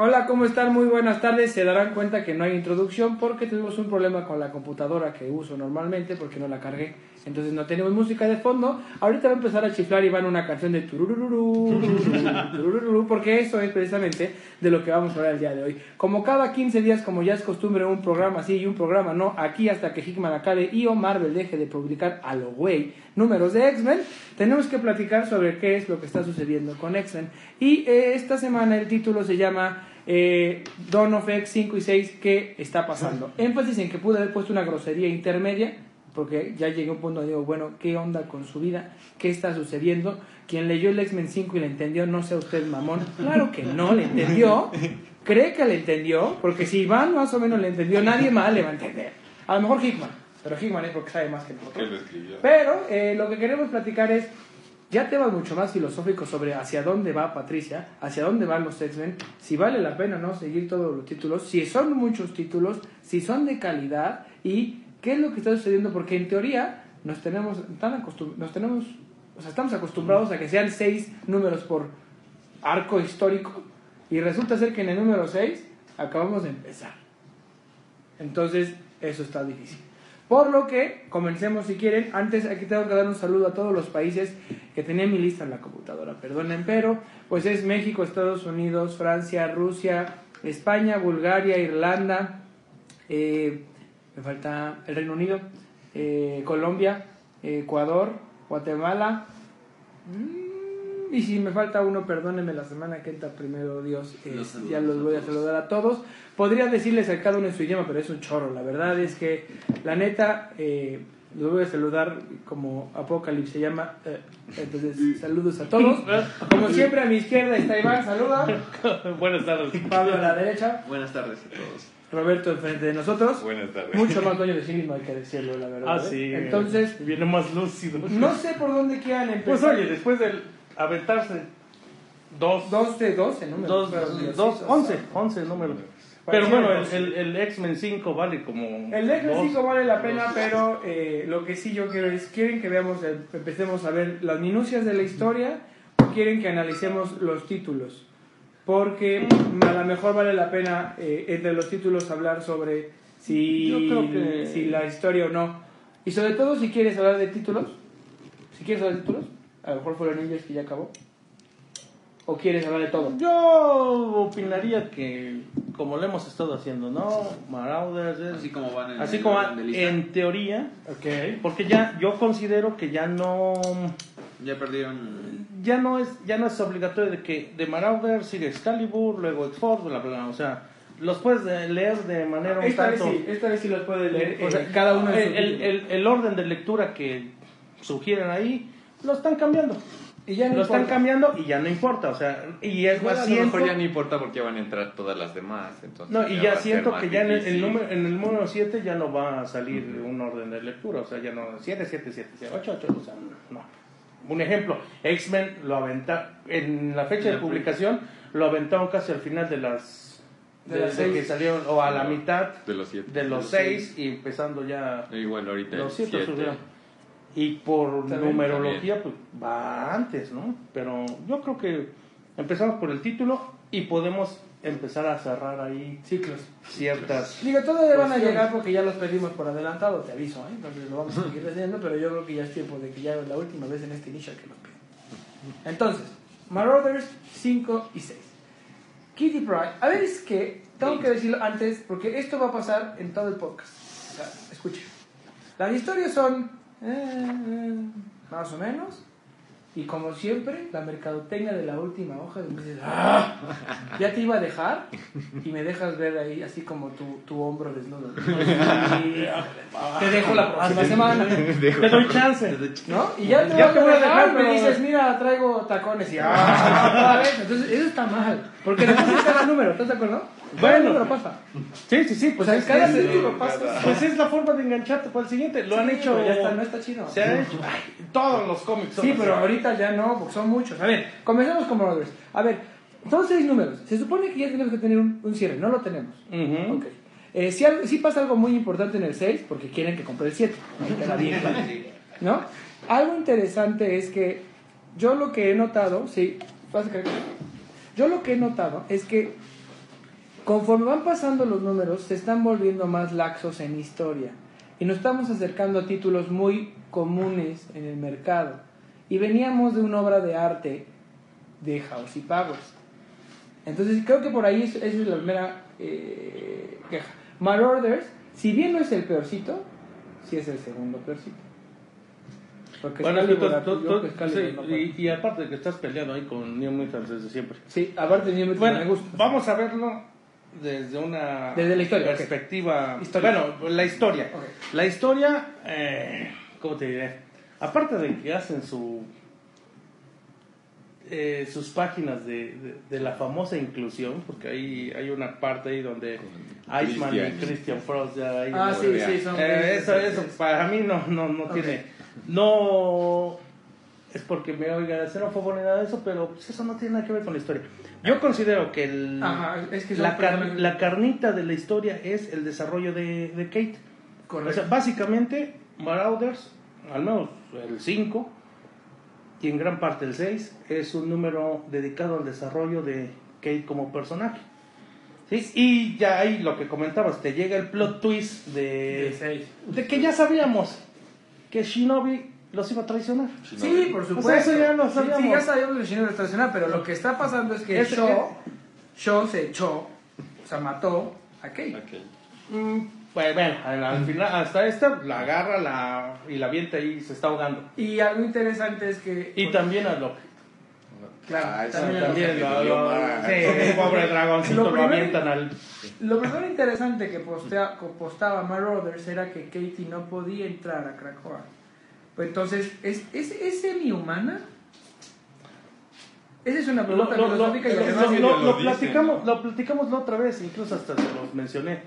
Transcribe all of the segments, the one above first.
Hola, ¿cómo están? Muy buenas tardes. Se darán cuenta que no hay introducción porque tuvimos un problema con la computadora que uso normalmente porque no la cargué. Entonces no tenemos música de fondo. Ahorita va a empezar a chiflar y van una canción de turururú, turururú, porque eso es precisamente de lo que vamos a hablar el día de hoy. Como cada 15 días, como ya es costumbre, un programa sí y un programa no, aquí hasta que Hickman acabe y o Marvel deje de publicar a lo güey números de X-Men, tenemos que platicar sobre qué es lo que está sucediendo con X-Men. Y eh, esta semana el título se llama eh, Dawn of X 5 y 6, ¿qué está pasando? Énfasis en que pude haber puesto una grosería intermedia porque ya llegué a un punto donde digo, bueno, ¿qué onda con su vida? ¿Qué está sucediendo? Quien leyó el X-Men 5 y le entendió, no sea usted mamón. Claro que no le entendió. Cree que le entendió, porque si Iván más o menos le entendió, nadie más le va a entender. A lo mejor Hickman, pero Hickman es porque sabe más que nosotros. Pero eh, lo que queremos platicar es ya temas mucho más filosóficos sobre hacia dónde va Patricia, hacia dónde van los X-Men, si vale la pena no seguir todos los títulos, si son muchos títulos, si son de calidad y qué es lo que está sucediendo, porque en teoría nos tenemos tan acostum nos tenemos, o sea, estamos acostumbrados a que sean seis números por arco histórico y resulta ser que en el número 6 acabamos de empezar. Entonces, eso está difícil. Por lo que, comencemos si quieren. Antes, aquí tengo que dar un saludo a todos los países que tenía mi lista en la computadora, perdonen, pero pues es México, Estados Unidos, Francia, Rusia, España, Bulgaria, Irlanda, eh, me falta el Reino Unido, eh, Colombia, Ecuador, Guatemala. Mm, y si me falta uno, perdónenme la semana que entra, primero Dios, eh, Los saludos ya los voy a saludar a todos. Podría decirles a cada uno en su idioma, pero es un chorro. La verdad es que, la neta, eh, los voy a saludar como Apocalipsis se llama. eh, entonces, saludos a todos. Como siempre, a mi izquierda está Iván, saluda. Buenas tardes. Pablo a la derecha. Buenas tardes a todos. Roberto enfrente de nosotros. Buenas tardes. Mucho más dueño de sí mismo hay que decirlo, la verdad. Ah, ¿eh? sí. Entonces, Viene más lúcido. no sé por dónde quieran empezar. Pues oye, después de aventarse dos, Dos de 12 números. dos, pero dos, once, once números. Pero bueno, el, el, el X-Men 5 vale como. El X-Men dos. 5 vale la pena, pero eh, lo que sí yo quiero es, ¿quieren que veamos, el- empecemos a ver las minucias de la historia o quieren que analicemos los títulos? Porque a lo mejor vale la pena eh, entre los títulos hablar sobre si, Yo creo que- si la historia o no. Y sobre todo si quieres hablar de títulos, si quieres hablar de títulos, a lo mejor fue los Ninjas que ya acabó. ¿O quieres hablar de todo? Yo opinaría que, como lo hemos estado haciendo, ¿no? Marauders, es- Así como van en así el como lista. en teoría, Ok. porque ya yo considero que ya no. Ya perdieron. Ya no es ya no es obligatorio de que de Marauder sigue Excalibur, luego X-Force, bla, bla, bla. O sea, los puedes de- leer de manera un Esta vez sí, esta vez sí los puede leer o sea, eh, cada uno el, el, el- el orden de lectura que sugieren ahí lo están cambiando. Y ya no lo están cambiando y ya no importa. O sea, y es más a lo mejor siento- ya no importa porque van a entrar todas las demás. Entonces no, y ya siento que ya en el, número, en el número 7 ya no va a salir un orden de lectura. O sea, ya no 7, 7, 7, 8, 8. O sea, no. Un ejemplo, X-Men lo aventa en la fecha de publicación, lo aventaron casi al final de las. De De, las seis. que salieron, o a la No, mitad de los siete. de los 6 y empezando ya Y bueno, ahorita los 7 siete. subieron. Y por También, numerología, pues va antes, ¿no? Pero yo creo que empezamos por el título y podemos empezar a cerrar ahí Ciclos. ciertas. Digo, todavía van a llegar porque ya los pedimos por adelantado, te aviso, ¿eh? Entonces lo vamos a seguir haciendo, pero yo creo que ya es tiempo de que ya es la última vez en este inicio que los piden. Entonces, Marauders 5 y 6. Kitty Pryde. A ver, es que tengo que decirlo antes, porque esto va a pasar en todo el podcast. O sea, escuchen. Las historias son eh, más o menos. Y como siempre, la mercadotecnia de la última hoja, donde dices, ¡ah! Ya te iba a dejar y me dejas ver ahí así como tu, tu hombro desnudo. Y te dejo la próxima semana. Te doy chance. ¿No? Y ya te, Ya voy a dejar, me dices, mira, traigo tacones y ¡ah! Entonces, eso está mal. Porque después de cada número, ¿estás de acuerdo? Cada Bueno. número pasa. Sí, sí, sí. Pues, sea, en es, cada es- título pasa. pues es la forma de engancharte para el siguiente. Lo han Sí, hecho. pero ya está, no está chido. Se ha hecho. ay, todos los cómics. son Sí, así. pero ahorita ya no, porque son muchos. A ver, comencemos con Brothers. A ver, son seis números. Se supone que ya tenemos que tener un, un cierre, no lo tenemos. Ujú. Ok. Eh, sí, pasa algo muy importante en el 6, porque quieren que compre el 7. Ahí queda bien claro. ¿No? Algo interesante es que yo lo que he notado, sí, Yo lo que he notado es que conforme van pasando los números, se están volviendo más laxos en historia. Y nos estamos acercando a títulos muy comunes en el mercado. Y veníamos de una obra de arte de House y Powers. Entonces creo que por ahí es- esa es la primera eh, queja. Marauders, si bien no es el peorcito, sí es el segundo peorcito. Porque Bueno, tú- tú- yo sí, no y, y aparte de que estás peleando ahí con New Mutants desde siempre. Sí, aparte de mí Bueno, me gusta. vamos a verlo desde una Desde la historia, perspectiva. Historia. Bueno, la historia. La historia, eh, ¿cómo te diré? Aparte de que hacen su eh, sus páginas de, de- de la famosa inclusión, porque ahí hay una parte ahí donde Iceman y Christian. Frost ya ahí Ah, sí, sí, son. eh, eso, eso para mí no, no, no tiene. No es porque me oiga xenófobo ni nada de eso, pero pues, eso no tiene nada que ver con la historia. Yo considero que el, Ajá, es que la, car- la carnita de la historia es el desarrollo de, de Kate. Correcto. O sea, básicamente, Marauders, al menos el 5 y en gran parte el 6, es un número dedicado al desarrollo de Kate como personaje. ¿Sí? Y ya ahí lo que comentabas, te llega el plot twist De de, seis. de que ya sabíamos que Shinobi los iba a traicionar. Sí, por O supuesto. sea, eso ya lo Sí, sabíamos. Sí, ya sabíamos que Shinobi está estacionado, pero lo que está pasando es que Shaw, Shaw se echó, o sea, mató a Kate. Ok. Mm, pues bueno, al, al final, hasta esta la agarra la, y la avienta y se está ahogando. Y algo interesante es que... Y también a Loki. Claro, Ah, también lo, lo- más. sí, pobre dragoncito Lo lo, primero- avientan al... Lo primero interesante que, postea, postaba Marauders era que Katie no podía entrar a Krakoa. Pues entonces, ¿es, es, es semi-humana? Esa es una pregunta lo- lo- filosófica y lo- además... lo- que lo- lo lo platicamos, lo platicamos la otra vez, incluso hasta se los mencioné.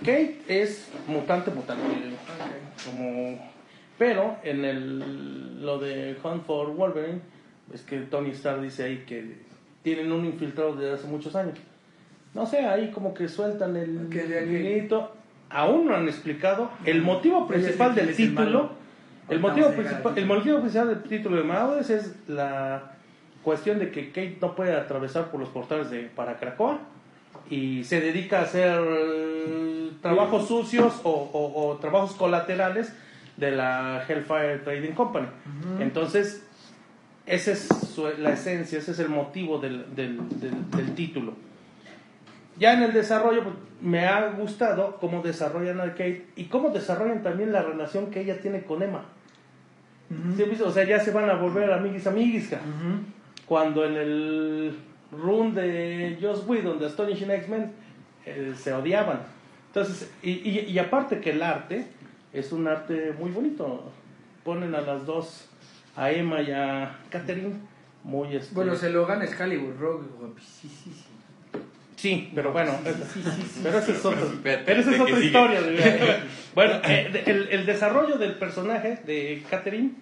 Kate es mutante, mutante. Como... Pero en el, lo de Hunt for Wolverine, es que Tony Stark dice ahí que tienen un infiltrado desde hace muchos años. No sé, ahí como que sueltan el Que de. Aún no han explicado el motivo principal el- del título. El motivo, principal, al el motivo principal del título de Marauders es la cuestión de que Kate no puede atravesar por los portales de para Krakoa y se dedica a hacer trabajos sucios o, o- o trabajos colaterales de la Hellfire Trading Company. Entonces, esa es su- la esencia, ese es el motivo del, del- del- del título. Ya en el desarrollo, pues, me ha gustado cómo desarrollan a Kate y cómo desarrollan también la relación que ella tiene con Emma. O sea, ya se van a volver amiguis amiguis. Cuando en el run de Joss Whedon de Astonishing X-Men eh, se odiaban. Entonces, y, y- y aparte que el arte es un arte muy bonito. Ponen a las dos, a Emma y a Catherine, muy este, Bueno, se lo gana Excalibur, Rogue, guapísimo. Sí, pero bueno, pero esa es otra, pero esa es ¿qué otra sigue? historia. bueno, eh, el, el desarrollo del personaje de Catherine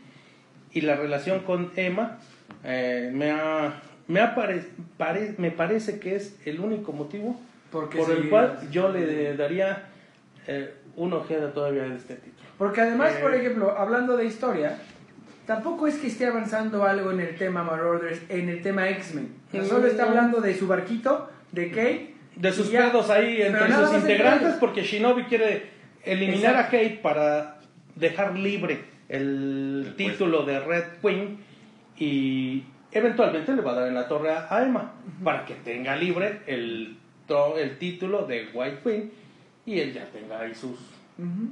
y la relación con Emma eh, me ha, me, ha pare- pare- me parece que es el único motivo Porque por el cual yo le daría eh, una ojeda todavía de este título. Porque además, Eh, por ejemplo, hablando de historia, tampoco es que esté avanzando algo en el tema Marauders, en el tema X-Men. Solo está no. hablando de su barquito, de Kate. de sus ya. pedos ahí entre sus integrantes porque Shinobi quiere eliminar Exacto. a Kate para dejar libre el, El título de Red Queen y eventualmente le va a dar en la torre a Emma para que tenga libre el, el título de White Queen y él ya tenga ahí sus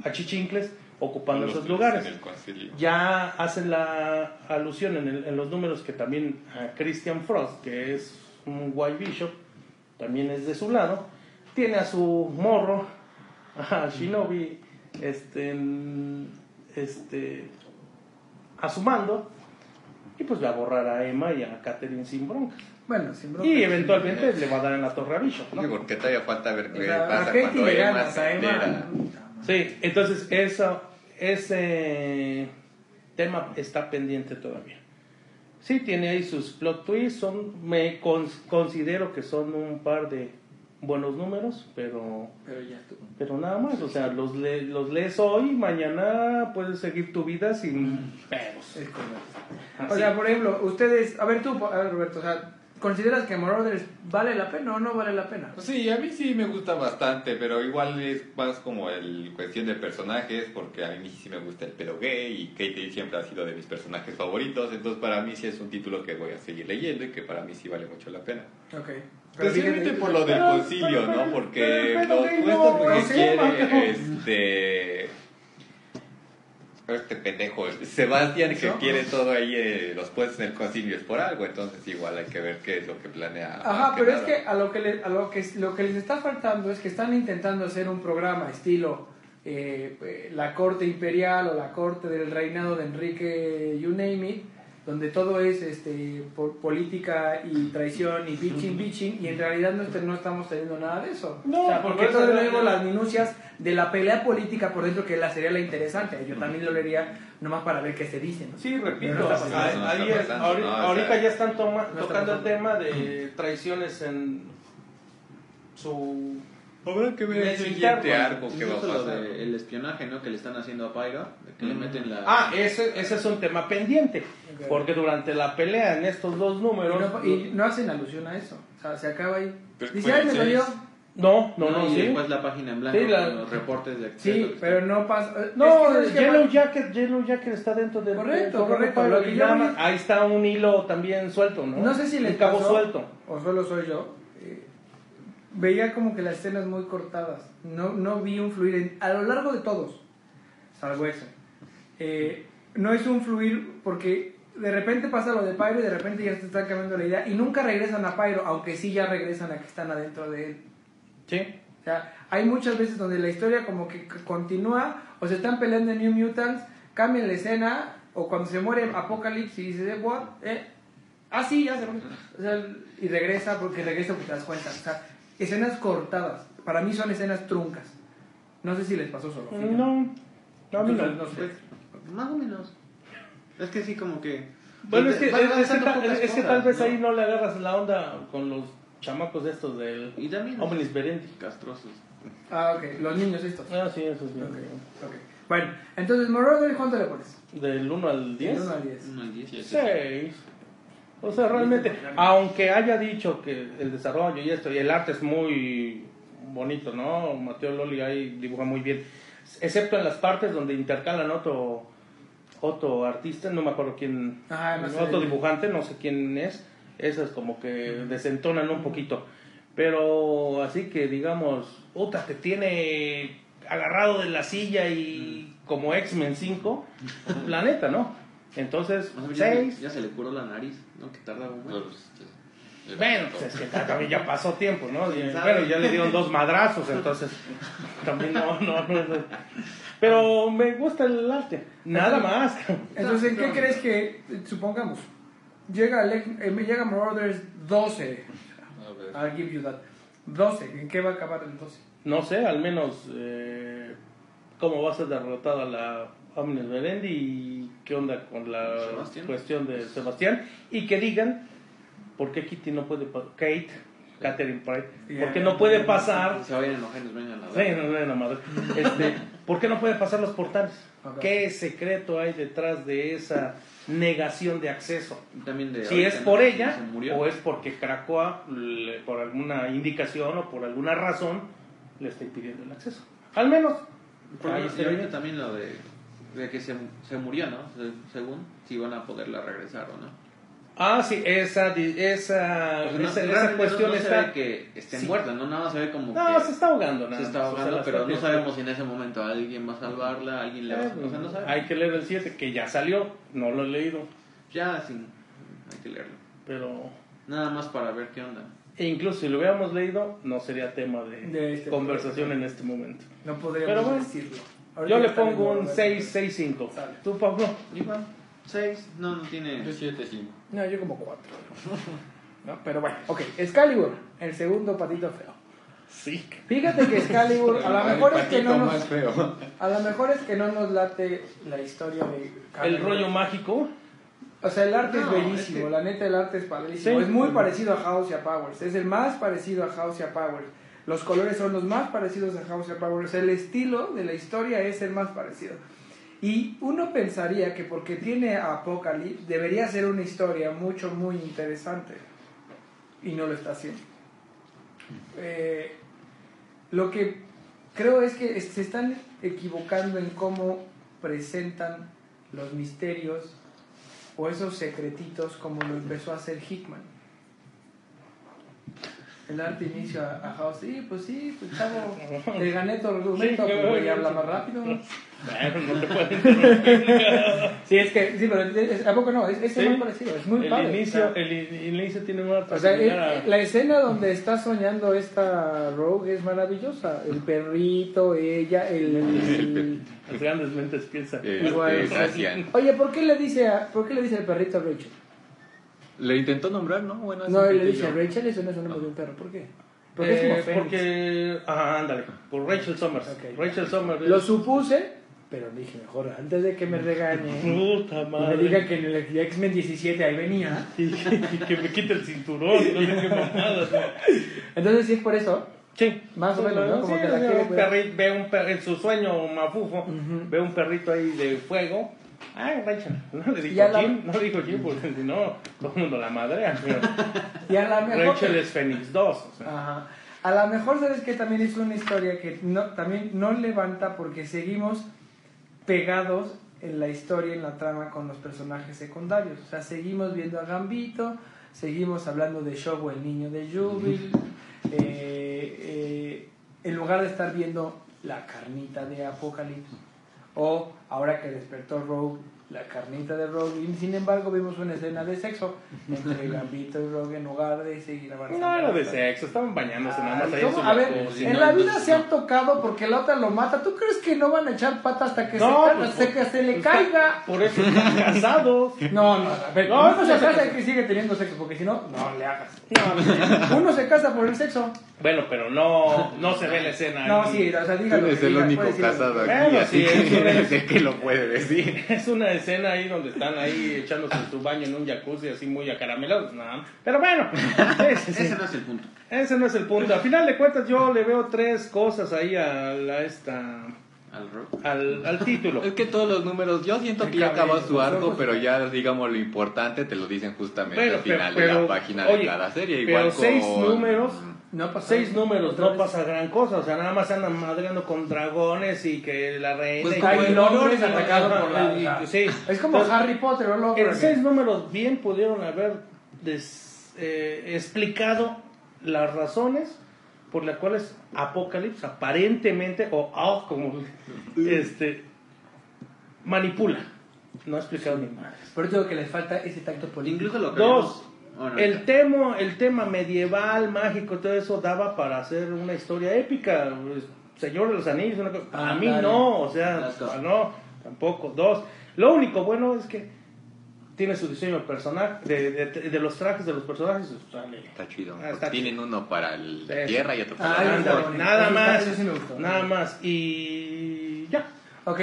achichincles ocupando esos lugares. Ya hace la alusión en, el- en los números que también a Christian Frost, que es un White Bishop, también es de su lado, tiene a su morro, a Shinobi, este, este, a su mando, y pues va a borrar a Emma y a Catherine sin broncas. Bueno, sin broma. Y eventualmente le va a dar en la torre a Bishop, ¿no? Sí, porque todavía falta ver O qué sea, a pasa Katie cuando Emma ganas, se a Emma. entera. Sí, entonces eso, ese tema está pendiente todavía. Sí, tiene ahí sus plot twists, son, me con- considero que son un par de buenos números, pero, Pero ya estuvo. pero nada más, o sea, los, le- los lees hoy, mañana puedes seguir tu vida sin pedos. Es correcto. O sea, por ejemplo, ustedes, a ver tú, a ver Roberto, o sea, ¿consideras que Marauders vale la pena o no vale la pena? Sí, a mí sí me gusta bastante, pero igual es más como el cuestión de personajes, porque a mí sí me gusta el pelo gay y Kate siempre ha sido de mis personajes favoritos, entonces para mí sí es un título que voy a seguir leyendo y que para mí sí vale mucho la pena. Ok. Especialmente fíjate- por lo del concilio, pero- ¿no? Porque pero puestos no, que no Marco. quiere este este pendejo, Sebastián, que ¿No? quiere todo ahí, eh, los puestos en el concilio es por algo, entonces igual hay que ver qué es lo que planea. Ajá, pero es que a lo que, le- a lo que lo que les está faltando es que están intentando hacer un programa estilo eh, eh, la corte imperial o la corte del reinado de Enrique, you name it, donde todo es este po- política y traición y bitching, bitching, y en realidad no, no estamos teniendo nada de eso. No, o sea, porque todo eso- luego las minucias de la pelea política por dentro, que la sería la interesante. Yo también lo leería nomás para ver qué se dice. ¿no? Sí, repito, no ahí- ahí No es- no, ahorita ya están toma- No está tocando el tema de traiciones en su... Habrá que ver el siguiente arco que va a pasar. del espionaje, ¿no? Que le están haciendo a Pyro, que le meten la... Ah, ese, ese es un tema pendiente, Porque durante la pelea en estos dos Y números... no, y no hacen alusión a eso. O sea, se acaba ahí. Pero Dice, fue ay, me dolió. seis. No, no, no, y sí. después la página en blanco Sí, la- con los reportes de Sí, acceso. pero no pasa. eh, No, es que, ¿sabes qué Yellow? Jacket, Yellow Jacket está dentro del Correcto, correcto, lo que más- Ahí está un hilo también suelto, ¿no? No sé si Un cabo suelto. o solo soy yo. eh, veía como que las escenas muy cortadas. No, no vi un fluir en- a lo largo de todos, salvo ese. Eh, no es un fluir porque de repente pasa lo de Pyro y de repente ya se están cambiando la idea y nunca regresan a Pyro, aunque sí ya regresan a que están adentro de él. Sí. O sea, hay muchas veces donde la historia como que continúa o se están peleando en New Mutants, cambian la escena o cuando se muere Apocalypse y dices, "Eh, what? ¿Eh? Ah, sí, ya se murió". O sea, y regresa porque regresa porque te das cuenta. O sea, escenas cortadas. Para mí son escenas truncas. No sé si les pasó solo. fíjate. No, no, a mí no. No sé. Pues, más o menos. Es que sí, como que... Bueno, es que, es, es que tal, es que tal vez ¿no? ahí no le agarras la onda con los chamacos estos del Y también... Omnis Verendi. Castrosos. Ah, ok. Los niños estos. Ah, sí, eso sí. Ok, ok. Bueno, entonces, Marauder, ¿cuánto le pones? Del 1 al 10. Del uno al 10. 1 al 10. Sí, 6. O sea, realmente, aunque haya dicho que el desarrollo y esto, y el arte es muy bonito, ¿no? Mateo Loli ahí dibuja muy bien, excepto en las partes donde intercalan otro, otro artista, no me acuerdo quién, Ah, no sé. otro dibujante, no sé quién es, esas como que desentonan un poquito. Pero así que digamos, puta, te tiene agarrado de la silla y como X-Men 5, planeta, ¿no? Entonces, Más o menos ya, 6. ya se le curó la nariz, ¿no? Que tarda un mes. Pues, Bueno, pues es que también ya pasó tiempo, ¿no? Bueno, ya le dieron dos madrazos, entonces también no, no, no, no. Pero me gusta el arte, nada más. Entonces, ¿en qué crees que, supongamos, llega, eh, llega Marauders 12? A ver. I'll give you that. 12, ¿en qué va a acabar el 12? No sé, al menos eh, cómo va a ser derrotada la Omnis Verendi y qué onda con la Sebastián. cuestión de Sebastián y que digan por qué Kitty no puede, Kate, Catherine Pride, por qué no puede pasar Se vayan nos vengan a Sí, no, no, no, madre. Este, ¿Por qué no puede pasar los portales? ¿Qué secreto hay detrás de esa negación de acceso? También de Si es por ella se o es porque Krakoa, le- por alguna indicación o por alguna razón, le está impidiendo el acceso. Al menos. Ahí ahorita bien. también lo de, de que se, se murió, ¿no? Se- según si van a poderla regresar o no. Ah, sí, esa, di- esa, Porque no- esa, esa cuestión no, no está. se ve que esté Sí. muerta, ¿no? Nada más se ve como No, que se está ahogando, nada se está más, o sea, ahogando, pero no sabemos si en ese momento alguien va a salvarla, alguien le va a... Eh, O sea, no sabemos. Hay que leer el 7, que ya salió, no lo he leído, Ya, sí, hay que leerlo. pero Nada más para ver qué onda. E incluso si lo hubiéramos leído, no sería tema de, De este conversación en este momento. No podríamos Pero bueno, decirlo. Yo Ahorita le está pongo un ¿no? 6, 6, 5. Sale. ¿Tú, Pablo? Igual, 6, no, no tiene... Yo 7, 5. No, yo como 4. ¿No? Pero bueno, ok. Excalibur, el segundo patito feo. Sí. Fíjate que Excalibur, a lo mejor es que no más nos, feo. a lo mejor es que no nos late la historia de El Cameron. rollo mágico. O sea, el arte No, es bellísimo, la neta el arte es padrísimo. Sí. Es muy parecido a House y a Powers, es el más parecido a House y a Powers. Los colores son los más parecidos a House y a Powers, el estilo de la historia es el más parecido. Y uno pensaría que porque tiene a Apocalypse debería ser una historia mucho, muy interesante. y no lo está haciendo. Eh, lo que creo es que se están equivocando en cómo presentan los misterios o esos secretitos como lo empezó a hacer Hickman. El arte inicio a, a House, sí, pues sí, pues chavo, le gané el argumento, pues güey, habla más rápido. Bueno, no te pueden Sí, es que, sí, pero es- ¿a poco no? Es, es Sí. muy parecido, es muy el padre. inicio, o sea, el, el inicio tiene una o sea, similar a- la escena donde está soñando esta Rogue es maravillosa. El perrito, ella, el... el- Las grandes mentes piensan. Este. Oye, ¿por qué le dice a, ¿por qué le dice al perrito a Rachel? Le intentó nombrar, ¿no? Bueno, No, le dije dice. Rachel, eso no es el nombre de un perro. ¿Por qué? Porque es Eh, como Fénix. porque, ajá, ándale, por Rachel Summers. Ok. Rachel Summers. Lo es- supuse, pero dije mejor antes de que me regañe Puta y me madre. diga que en el X-Men 17 ahí venía. Y, que me quite el cinturón, no sé qué mamadas. Entonces, sí es por eso. Sí, Más o menos, ¿no? Como Sí, que la quiere un perrito, ve un perrito en su sueño mafufo, Ujú. ve un perrito ahí de fuego. Ay, Rachel, no le dijo la- Jim, no le dijo Jim, porque si no, todo el mundo la madrea. Pero Y a la mejor. Rachel es Fénix 2. o sea. Ajá. A lo mejor, ¿sabes que También es una historia que no, también no levanta porque seguimos pegados en la historia, en la trama con los personajes secundarios. O sea, seguimos viendo a Gambito, seguimos hablando de Shogo, el niño de Jubil, eh, eh, en lugar de estar viendo la carnita de Apocalypse, o ahora que despertó Rogue, la carnita de Rogue, y sin embargo vimos una escena de sexo entre Gambito y Rogue en lugar de seguir avanzando. No era de sexo, estaban bañándose nada más ahí A ver, en ¿no? la vida se han tocado porque la otra lo mata. ¿Tú crees que no van a echar pata hasta que, No, se, pues, hasta por- que se le pues, caiga? Por eso están casados. No, no, a ver, No, uno no se se casa que sigue teniendo sexo, porque si no, no le hagas. Uno se casa por el sexo. Bueno, pero no, no se ve la escena. No, ahí. sí, o sea, Tú dígalo. eres el único casado aquí, Bueno, así que que lo puede decir. Es una escena ahí donde están ahí echándose su baño en un jacuzzi así muy acaramelados. No, pero bueno, ese, no es el punto. Ese no es el punto. Al final de cuentas yo le veo tres cosas ahí a, la, esta, Al rock. al, al título. Es que todos los números, yo siento que ya acabó su arco, pero ya digamos lo importante te lo dicen justamente Bueno, al final pero- de pero, la página oye, de cada serie. pero Igual seis con- números No pasa Seis números, no pasa gran cosa, o sea, nada más andan madreando con dragones y que la reina Pues y como el Londres Ajá, atacado por la- y- sí. Es como Entonces, Harry Potter, ¿o lo En seis números bien pudieron haber des- eh, explicado las razones por las cuales Apocalipsis aparentemente, o ah, como este manipula. No ha explicado ni más. Pero digo que les falta ese tacto político. Incluso lo que Dos, vimos- Bueno, el tema, el tema medieval, mágico, todo eso daba para hacer una historia épica. pues, Señor de los Anillos, una cosa- a mí Ándale. no, o sea, no, tampoco. Dos, lo único bueno es que tiene su diseño de personaje, de, de- de los trajes de los personajes. sale. Está chido. Ah, está Tienen uno para el- la Sí. tierra y otro para Ah, Ándale, bonito. nada más, sí gustó. nada más. Y ya. Ok,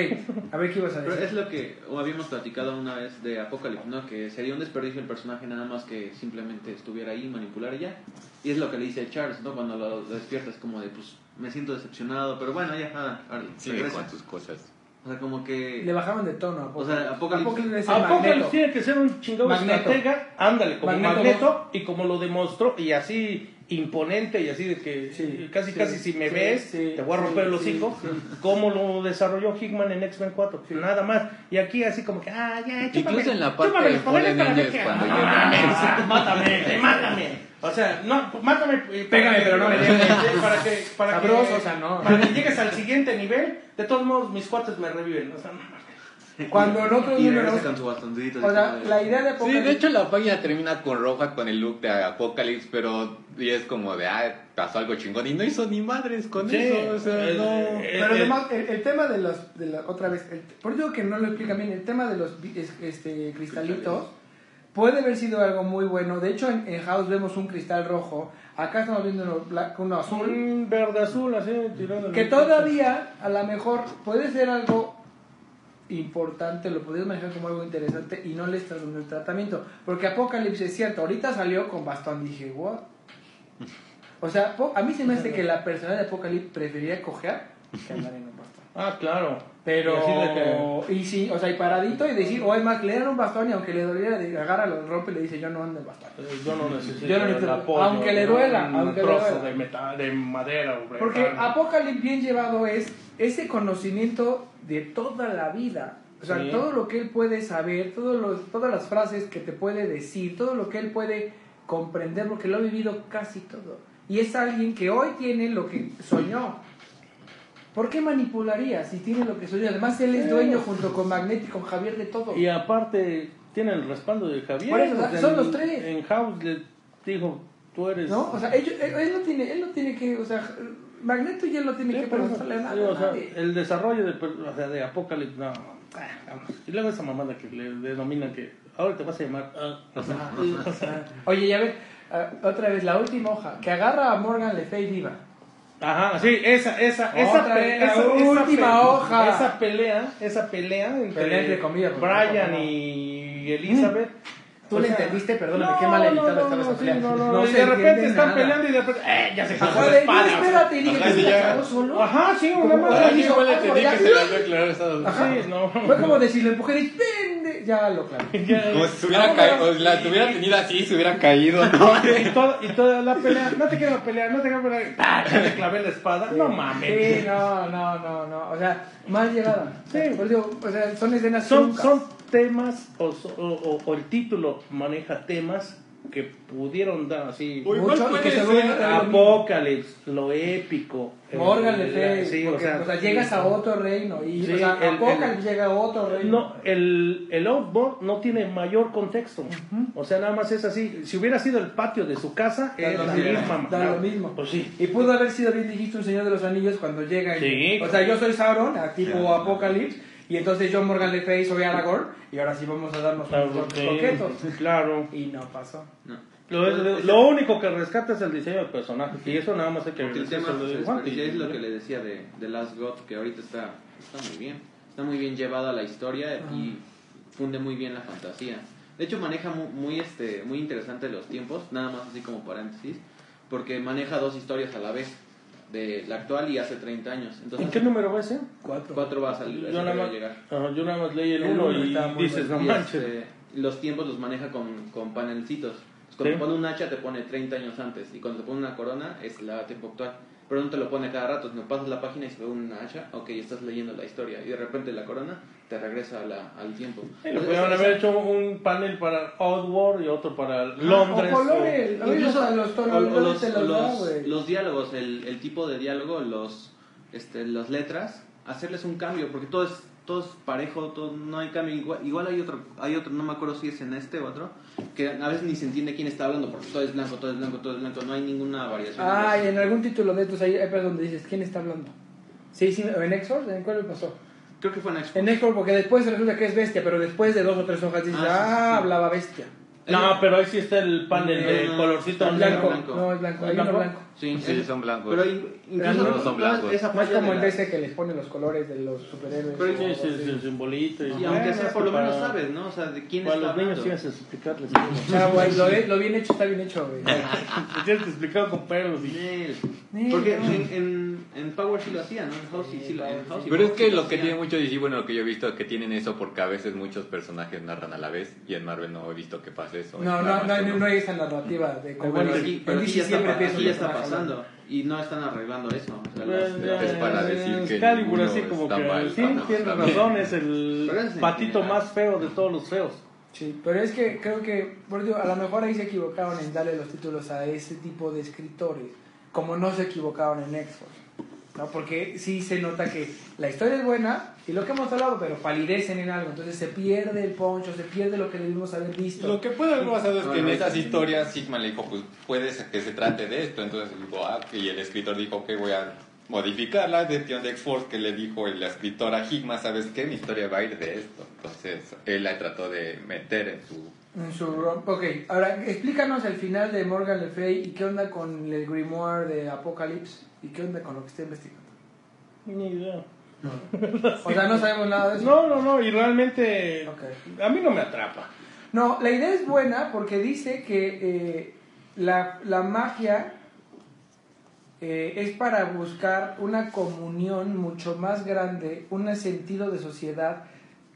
a ver qué ibas a Pero decir. es lo que o habíamos platicado una vez de Apocalypse, ¿no? Que sería un desperdicio el personaje nada más que simplemente estuviera ahí, manipular y ya. Y es lo que le dice Charles, ¿no? Cuando lo, lo despiertas como de, pues, me siento decepcionado, pero bueno, ya, nada, ahora, Sigue regresa. con sus cosas. O sea, como que... Le bajaron de tono a O sea, Apocalipsis- Apocalipsis es el Apocalipsis Magneto. tiene que ser un chingado Magneto. estratega, ándale, como Magneto Magneto, y como lo demostró, y así imponente, y así de que Sí, casi sí, casi si me sí, ves, sí, te voy a sí, romper el hocico, sí. como lo desarrolló Hickman en X-Men 4, nada más. Y aquí así como que, ah, ya, chúpame, Incluso en la parte chúpame de cuando Ah, llega- Mátame, mátame. O sea, no, mátame. eh, Pégame, que- pero no me dejes. Para que, para Sabroso, que, o sea, no. Para que llegues al siguiente nivel, de todos modos mis cuates me reviven. O sea, no. Cuando con su bastoncito. O sea, la idea de Sí, Apocalipsis. de hecho la página termina con Roja con el look de Apocalypse, pero y es como de, ah, pasó algo chingón y no hizo ni madres con Sí, eso, o sea, no. Pero además, el, el tema de los. De la, otra vez, el- por eso digo que no lo explica bien. El tema de los este, cristalitos puede haber sido algo muy bueno. De hecho, en, en House vemos un cristal rojo. Acá estamos viendo uno, azul. Un verde azul así tirando. Que todavía, a lo mejor, puede ser algo importante, lo podrías manejar como algo interesante y no le estás dando el tratamiento. Porque Apocalipsis es cierto, ahorita salió con bastón, dije, what? O sea, a mí se me hace que la persona de Apocalipsis prefería coger que andar en un bastón. Ah, claro. Pero, Y sí, o sea, y paradito y decir, o es más, le dan un bastón y aunque le doliera, agarra, lo rompe y le dice, yo no ando en bastón. Eh, Yo no necesito, Yo no necesito- el apoyo, aunque le duela, un aunque le trozo duela. de metal, de madera. o Porque metal. Apocalipsis bien llevado es ese conocimiento de toda la vida. O sea, Sí. todo lo que él puede saber, todos los, todas las frases que te puede decir, todo lo que él puede comprender, porque lo ha vivido casi todo. Y es alguien que hoy tiene lo que soñó. ¿Por qué manipularía si tiene lo que soñó? Además, él es dueño junto con Magneto y con Javier de todo. Y aparte, tiene el respaldo de Javier. Por eso, pues, son en- los tres. En House le dijo, tú eres. ¿No? O sea, ellos- él, él no tiene, él no tiene que, o sea, Magneto ya no tiene Sí, que preguntarle nada sí, o a sea, nadie. el desarrollo de, o sea, de Apocalypse, no. ah. Y luego esa mamada que le denominan que ahora te vas a llamar. ah, o sea, o sea, Oye, ya ver, ah, otra vez, la última hoja, que agarra a Morgan Le Fay viva. Ajá, sí, esa, esa, esa, Otra pe- vez, la esa, esa última pe- hoja. Esa pelea, esa pelea entre Pelea entre comillas, porque Brian tampoco no. y Elizabeth. ¿Tú o le sea, entendiste? Perdóname, no, qué mal no, editada no, estaba no, esa sí, pelea. no, no, No y de repente están nada. peleando y de repente, ¡eh! Ya se de- la espada. espérate, y dije Ajá, que sí, se ya. solo. Ajá, sí, una madre. Sí, igual algo, entendí que se le había aclarado esa Ajá. Sí, no. Fue como decir, lo empujé y ¡pende! Ya lo claro. Como si se hubiera caído, la tuviera tenido así, se hubiera caído, ¿no? y, toda, y toda la pelea, no te quiero pelear, no te quiero pelear. ¡Ah! Ya te clavé la espada. No mames. Sí, no, no, no, no. O sea, mal llegada. Sí. Pues digo, o sea, son escenas Son, temas, o el título maneja temas que pudieron dar así. O Mucho, y que ser. a lo. Apocalipsis, épico. Morgan el- Le Fay, Sí, porque, o sea, llegas a otro reino y Sí, o sea, el- Apocalypse llega a otro reino. No, el, el Outboard no tiene mayor contexto. O sea, nada más es así. Si hubiera sido el patio de su casa, Da es lo la mismo, misma da lo mismo. Pues sí. Y pudo haber sido bien dijiste un Señor de los Anillos cuando llega y, Sí. o sea, yo soy Sauron, tipo Sí. Y entonces yo Morgan Le Fay soy Aragorn, y ahora sí vamos a darnos Claro, unos sí, coquetos. claro. Y no pasó. No. Lo, lo- lo único que rescata es el diseño del personaje. Y eso nada más hay que Porque el tema lo pues, de desperdicia, es lo que le decía de, de Last God, que ahorita está, está muy bien. Está muy bien llevada la historia y funde muy bien la fantasía. De hecho, maneja muy, muy, este, muy interesante los tiempos, nada más así como paréntesis, porque maneja dos historias a la vez, de la actual y hace 30 años. Entonces, ¿En qué número va ese? Cuatro. cuatro va a salir, Yo nada, más, llegar. ajá, yo nada más leí el El 1 uno y muy dices, no Y, manches. este, los tiempos los maneja con, con panelcitos. Cuando Sí. te pone un hacha te pone 30 años antes y cuando te pone una corona es la tiempo actual. Pero no te lo pone cada rato, no pasas la página y se ve un hacha, ok, estás leyendo la historia y de repente la corona te regresa a la- al tiempo. Sí, lo pudieron haber hecho un panel para Outward y otro para Londres. o colores. o- Oye, Incluso hasta los o- o tonalidades los, te los los- da, güey. los diálogos, el, el tipo de diálogo, los, este, las letras, hacerles un cambio, porque todo es, todo es parejo, todo, no hay cambio. Igual, igual hay otro, hay otro, no me acuerdo si es en este o otro, que a veces ni se entiende quién está hablando, porque todo es blanco, todo es blanco, todo es blanco, no hay ninguna variación. Ah, y en algún título de estos hay hay donde dices, ¿quién está hablando? Sí, sí, en Exor, ¿en cuál me pasó? Creo que fue en Expo. En Exor, porque después resulta que es bestia, pero después de dos o tres hojas dices, Ah, sí, ah, sí, hablaba bestia. No, pero ahí sí está el panel de No, colorcito está Blanco, blanco. no es blanco, ¿Es hay uno blanco? Sí, Sí, es- son blancos. Pero in- incluso No, no son blancos. esa No es como el la- DC que les pone los colores de los superhéroes. Pero Sí, sí, sí, el simbolito. Y Sí, aunque Bueno, sea, por lo para- menos sabes, ¿no? O sea, de quién Para está los niños hablando. tienes que explicarles. Ah, güey, lo, lo bien hecho está bien hecho, güey. Tienes que explicar con perros. Y... Porque no. en, en, en Power sí lo hacía, ¿no? En House sí, sí lo y Pero es que sí lo que tiene mucho DC, bueno, lo que yo he visto es que tienen eso porque a veces muchos personajes narran a la vez y en Marvel no he visto que pase eso. No, no, no, no hay esa narrativa de como pero aquí ya está, siempre pasando y no están arreglando eso. O sea, Pues, las- ya, es para decir que Excalibur así como está que mal, sí, está bien. razón, es el Pero es en patito general. más feo de todos los feos. Sí, pero es que creo que, por Dios, a lo mejor ahí se equivocaron en darle los títulos a ese tipo de escritores, como no se equivocaron en X-Force. ¿no? Porque sí se nota que la historia es buena y lo que hemos hablado, pero palidecen en algo, entonces se pierde el poncho, se pierde lo que debimos haber visto. Lo que puede haber pasado es No, que en no, esas sí. historias Sigma le dijo, pues puede ser que se trate de esto. Entonces dijo, ah, y el escritor dijo que voy a modificar la decisión de X-Force que le dijo el escritor a Higma, ¿sabes qué? Mi historia va a ir de esto. Entonces él la trató de meter en su... En su rom- ok, ahora explícanos el final de Morgan Le Fay y qué onda con el grimoire de Apocalypse y qué onda con lo que está investigando. Ni idea. O sea, no sabemos nada de eso. No, no, no, y realmente a mí no me atrapa. No, la idea es buena porque dice que eh, la, la magia eh, es para buscar una comunión mucho más grande, un sentido de sociedad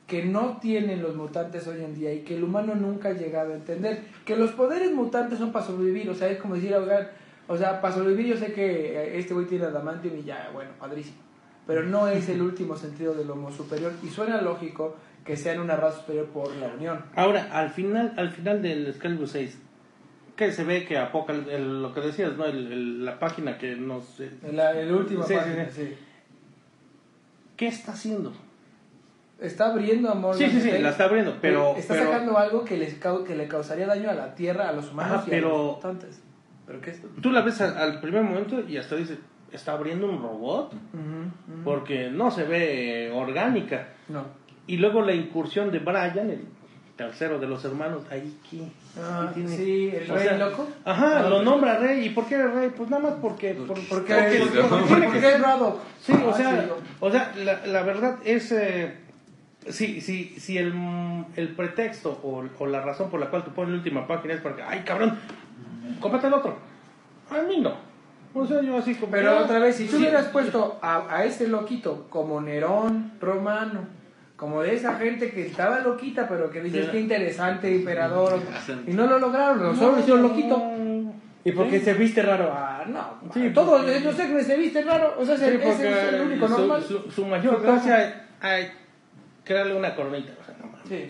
que no tienen los mutantes hoy en día y que el humano nunca ha llegado a entender. Que los poderes mutantes son para sobrevivir, o sea, es como decir, oigan, o sea, para sobrevivir yo sé que eh, este güey tiene adamantium y ya, bueno, padrísimo. Pero no es el último sentido del homo superior y suena lógico que sean una raza superior por la unión. Ahora, al final, al final del Excalibur 6, que se ve que Apocal, el- lo que decías, ¿no? El- el- la página que nos... eh, La, el último Sí, sí, página, sí. sí. ¿Qué está haciendo? Está abriendo amor. Sí, sí, sí, la está abriendo, pero... está pero- sacando algo que, les que le causaría daño a la Tierra, a los humanos Ajá, y pero- a los mutantes. ¿Pero qué es esto? Tú la ves al, al primer momento y hasta dices, ¿está abriendo un robot? Porque no se ve orgánica. No. Y luego la incursión de Brian, el tercero de los hermanos, ahí que... Ah, tiene- sí, el o rey sea, loco. Ajá, Ah, lo nombra rey. ¿Y por qué rey? Pues nada más porque... por- Porque, porque- porque, porque tiene que. Sí, o Ah, sea, sí. o sea la, la verdad es... Eh, si si, si el, el pretexto o, o la razón por la cual tú pones la última página es porque, ay cabrón, cómprate el otro. A mí no. O sea, yo así como... Pero otra vez, si tú sí. hubieras puesto a, a ese loquito como Nerón romano, como de esa gente que estaba loquita, pero que dices que interesante, emperador, y no lo lograron, lo solo hicieron loquito. Y porque Sí. se viste raro. Ah, no. Sí, todos, porque- no sé que se viste raro. O sea, Sí, ese, es el único su, normal. Su, su mayor gracia es crearle una coronita. O sea, no sí.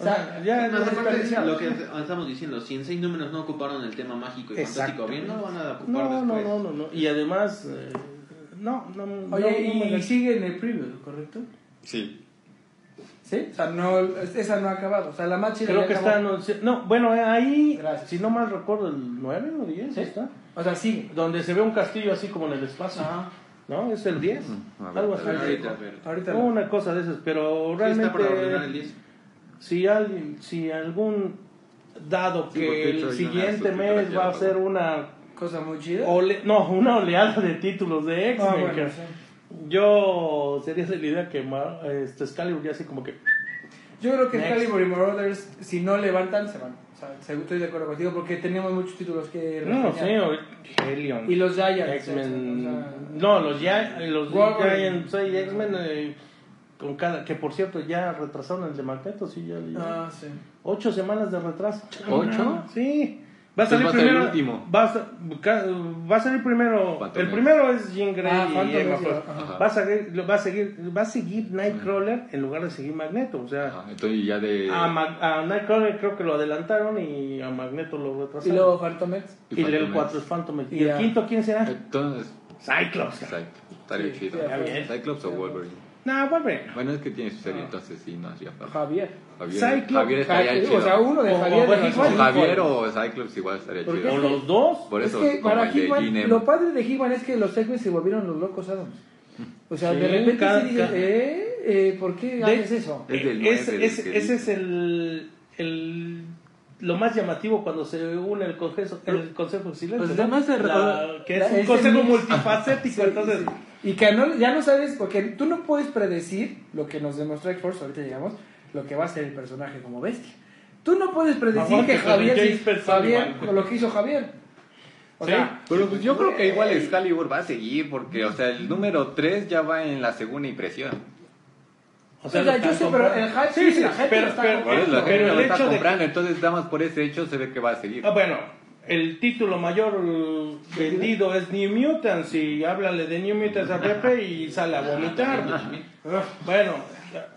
O sea, ya no desperdiciado. lo que estamos diciendo, si en seis números no ocuparon el tema mágico y fantástico bien, no lo van a ocupar no, no, después. no, no, no. Y además, eh, no, no, no, Oye, no y, la- sigue en el preview, ¿correcto? Sí. ¿Sí? O sea, no, esa no ha acabado. O sea, la más chida Creo que acabó. está No, bueno, eh, ahí, Gracias. si no mal recuerdo, el 9 o 10 ¿Sí? está. O sea, sigue. Donde se ve un castillo así como en el espacio. Ajá. ¿No? Es el 10. Mm, ver, algo así. Ahorita. Ahorita No, no. una cosa de esas, pero Sí, está para ordenar el realmente 10. Si alguien, si algún dado Sí, que el siguiente mes va a ser una Cosa muy chida. ole- no, una oleada de títulos de X-Men. Ah, bueno, sí. Yo sería de la idea que Ma- este Excalibur ya así como que Yo creo que Next. Excalibur y Marauders, si no levantan, se van. O sea, se- estoy de acuerdo contigo porque tenemos muchos títulos que no sé, reseñar. o- Helion. Y los Giants. X-Men. o sea, no, los, ya, los Wolverine. Giants, sí, X-Men eh, con cada que por cierto ya retrasaron el de Magneto, sí ya leí. Ah, sí. Ocho semanas de retraso. ¿Ocho? Sí. Va a salir va a ser el primero. último. Va a, va a salir primero. Phantom el primero es Jean Grey Ah, y Phantom Emma. Va a seguir, va a seguir, va a seguir Nightcrawler en lugar de seguir Magneto. O sea, Ajá, entonces ya de... a, Ma- a Nightcrawler creo que lo adelantaron y a Magneto lo Y retrasaron. luego Phantom X. Y, Phantom el Menace. 4 es Phantom Menace. ¿Y Y el ya. quinto quién será? Entonces, Cyclops. Cyclops. Estaría Sí, chido. sí, ya. Cyclops o Wolverine. No, vuelve. Bueno, es que tiene su serie, entonces sí, no hacía falta. Javier. Javier, Cyclops, Javier estaría Javier, chido. o sea, uno de O- Javier. o de O cinco. Javier o Cyclops igual estaría ¿Por qué? chido. O los dos. Por es eso, que como para el de He-Man, lo padre de He-Man es que los X-Men se volvieron los locos Adams. O sea, de Sí, repente cada- se dice, cada- ¿eh? eh ¿Por qué De- haces eso? Es del Es- nueve, es- del que ese dice. es el, el- lo más llamativo cuando se une el consejo, el consejo excelente. Pues ¿no? además de La- que es la- un consejo multifacético, Sí, entonces sí. Y que no, ya no sabes, porque tú no puedes predecir lo que nos demostró X-Force, ahorita llegamos, lo que va a ser el personaje como bestia. Tú no puedes predecir que Javier, Javier o lo que hizo Javier. O Sí. sea, Pero pues yo creo que igual Excalibur va a seguir, porque, o sea, el número 3 ya va en la segunda impresión. O sea, lo yo están sé, pero comprando. el hype sí, sí, sí, la gente pero, lo está pero- la pero gente el está hecho de comprando, entonces nada más por ese hecho se ve que va a seguir. Ah, bueno, el título mayor vendido es New Mutants y háblale de New Mutants a Pepe y sale a vomitar. Ah, bueno,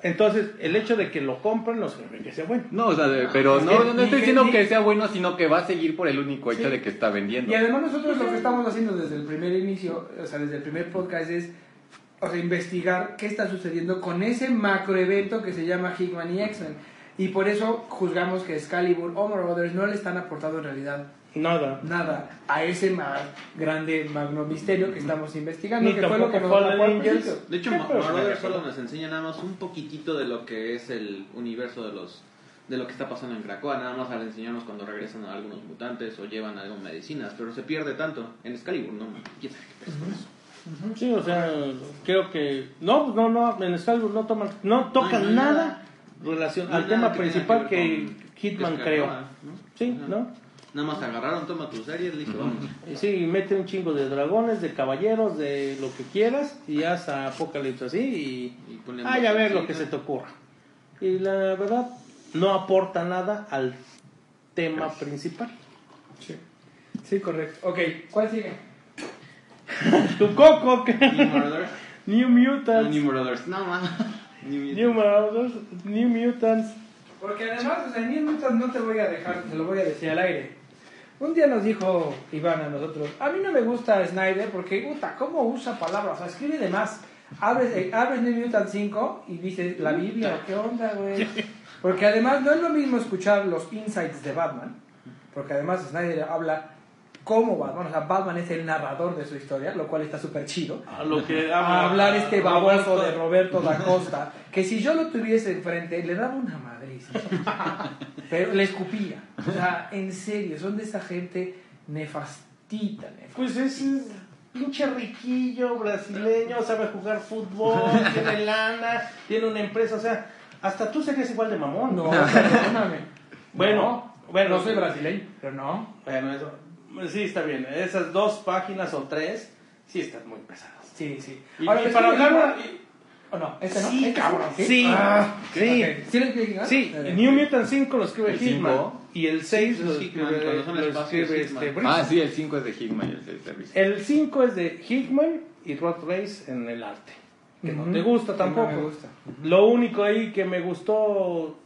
entonces el hecho de que lo compren no significa que sea bueno. No, o sea, de- pero Es no, que no estoy diciendo que sea bueno, sino que va a seguir por el único hecho Sí. de que está vendiendo. Y además nosotros lo que estamos haciendo desde el primer inicio, o sea, desde el primer podcast es o sea, investigar qué está sucediendo con ese macroevento que se llama Hickman y X-Men. Y por eso juzgamos que Excalibur o Marauders no le están aportando en realidad Nada. nada a ese más grande magno misterio que estamos investigando, Ni que fue lo que nos Angels. De hecho, ¿Qué Ma- personaje? Marauder solo nos enseña nada más un poquitito de lo que es el universo de los de lo que está pasando en Krakoa, nada más al enseñarnos cuando regresan a algunos mutantes o llevan algo medicinas, pero se pierde tanto en Excalibur, no, quién sabe qué peso es eso. Sí, o sea, creo que no, no, no, en Excalibur no toman, no tocan No nada, nada. relación No al nada tema que principal que Hitman creó. Sí, Ajá. ¿no? Nada más agarraron, toma tus series, listo, vamos. Y sí, mete un chingo de dragones, de caballeros, de lo que quieras y haz a Apocalipsis así y, Y ay, a ver lo que se te ocurra. Y la verdad, no aporta nada al tema principal. Sí. Sí, correcto. Ok, ¿cuál sigue? Tu coco, que- New Marauders. New Mutants. New Marauders. No, man. New Mutants. New Marauders, New Mutants. Porque además, o sea, New Mutants no te voy a dejar, te lo voy a decir al aire. Un día nos dijo Iván a nosotros, a mí no me gusta Snyder porque, puta, ¿cómo usa palabras? O sea, escribe de más. Abres, eh, abres New Mutants 5 y dices, la Biblia, ¿qué onda, güey? Porque además no es lo mismo escuchar los insights de Batman, porque además Snyder habla como Batman, o sea, Batman es el narrador de su historia, lo cual está súper chido A lo que a hablar este baboso de Roberto da Costa, que si yo lo tuviese enfrente, le daba una madrísima. Pero le escupía. O sea, en serio, son de esa gente nefastita, nefastita. Pues es es pinche riquillo brasileño, sabe jugar fútbol, tiene lana, tiene una empresa, o sea, hasta tú serías igual de mamón. No, perdóname. Bueno, No, bueno, no soy brasileño, pero no. Bueno, eso, sí está bien. Esas dos páginas o tres, sí están muy pesadas. Sí, sí. Y, Ahora, y ¿le para hablar Hickman? una- ¿O no? ¿Este no? Sí, ¿Este cabrón, ¿Sí? sí. Ah, Sí. ok. ¿Sí le escribe Hickman? Sí, New Mutant 5 lo escribe cinco. y el 6 Sí, lo es Hickman, escribe, lo escribe Hickman. este, Ah, Brice. sí, el 5 es de Hickman y el 6 de Brice. El 5 es de Hickman y Rod Race en el arte. Que no Ujú. te gusta tampoco. No me gusta. Lo único ahí que me gustó,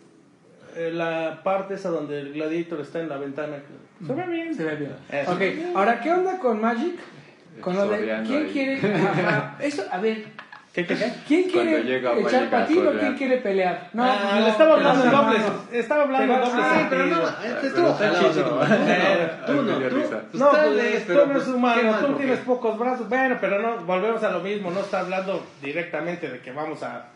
eh, la parte esa donde el gladiator está en la ventana. Se ve bien. Se ve bien. Eso. Ok, ahora, ¿qué onda con Magic? Con lo de, ¿quién ahí. quiere? Ajá, eso, a ver, ¿Qué, qué, qué? ¿quién quiere llega echar Magic a patín o sorrear. quién quiere pelear? No, Ah, pues no, le estaba hablando en dobles. Estaba hablando en dobles. ah, Sí, pero no, este estuvo Eh, Tú no, tú. pues No, pues, tú no pues, eres qué humano, mal, tú tienes pocos brazos. Bueno, pero no, volvemos a lo mismo, no está hablando directamente de que vamos a...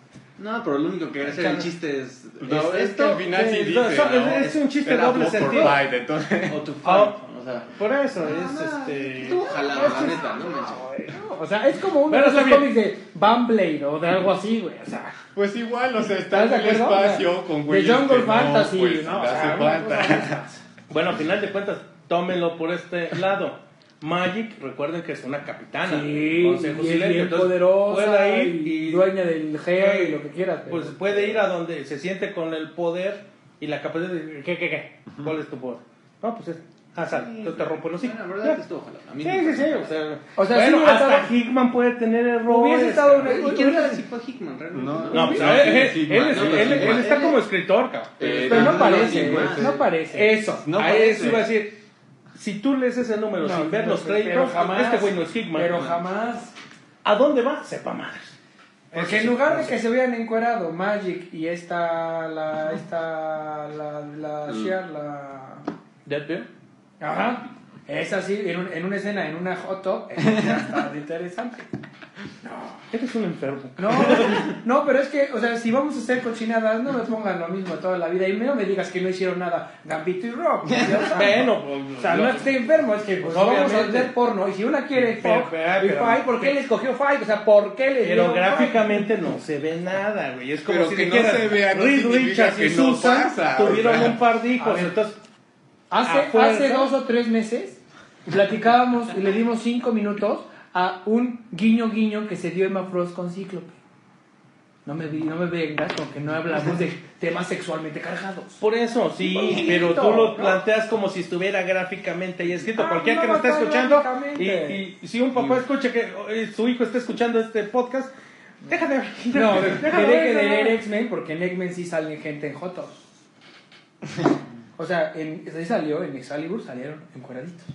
No, pero lo único que quiere hacer el chiste es. No, es es que esto al final sí eh, dice, es un chiste doble sentido. O tu Ah, fight. O sea, Por eso es no, este... estuvo jalado, la neta, no. O sea, es como uno de esos cómics de Van Blade o de algo así, güey. O sea, Pues igual, o sea, está ¿estás en de el acuerdo? espacio O sea, con De güeyes Jungle Fantasy, pues, ¿no? O le sea, hace falta. de. Bueno, a final de cuentas, tómenlo por este lado. Magic, recuerden que es una capitana. Sí, Consejo y es Silencio, bien entonces, poderosa puede ir y, y dueña del geo y lo que quieras. pero- Pues puede ir a donde se siente con el poder y la capacidad de... ¿Qué, qué, qué? ¿Cuál es tu poder? No, pues es... Ah, sal, entonces te rompo el hocico. La verdad es que estuvo jalado. A mí Sí, sí, sí, o sea... O sea, bueno, sí hasta estado- Hickman puede tener errores. Hubiese estado cabrón. una- ¿Y quién sabe si fue Hickman realmente? No, No, pues No, a ver, sí, él, sí, él, es- no, él- sí, él man. está como escritor, cabrón. Eh, Pero no no, parece, no, güey, sí, no parece. Eso, No a parece. eso iba a decir. Si tú lees ese número No, sin ver no, los créditos, jamás- este güey no es Hickman. Pero jamás. ¿A dónde va? Sepa madres. Porque en lugar de que se hubieran encuerado Magic y esta, la, esta, la, la, Mm. Shear, la... Deadpool. Ajá. Es así, en, un- en una escena, en una hot top, ya está interesante. Eres un enfermo. No, no, pero es que, o sea, si vamos a hacer cochinadas, no me pongan lo mismo toda la vida. Y no me digas que no hicieron nada Gambito y Rock. ¿no? O sea, Bueno, pues, O sea, no es que esté enfermo, es que pues, Pues, vamos a hacer porno. Y si una quiere Pero, fuck pero, y pero- fight, ¿por qué le escogió fight? O sea, ¿por qué le pero gráficamente no se ve nada, güey. Es como Pero si que no dijeras, se vea no Reed Richards y no Susan pasa, tuvieron o sea. un par de hijos. Entonces, Hace, hace dos o tres meses platicábamos y le dimos cinco minutos a un guiño guiño que se dio Emma Frost con Cíclope. No me, no me vengas con que no hablamos de temas sexualmente cargados. Por eso, sí, poquito, pero tú lo ¿no? planteas como si estuviera gráficamente ahí escrito. Ah, Cualquiera no que nos esté escuchando, y, y si un papá escucha que eh, su hijo está escuchando este podcast, deja de No, que deja de deje de ver, leer. X-Men porque en X-Men sí salen gente en Jotos. O sea, en, sí salió, en Excalibur salieron encueraditos.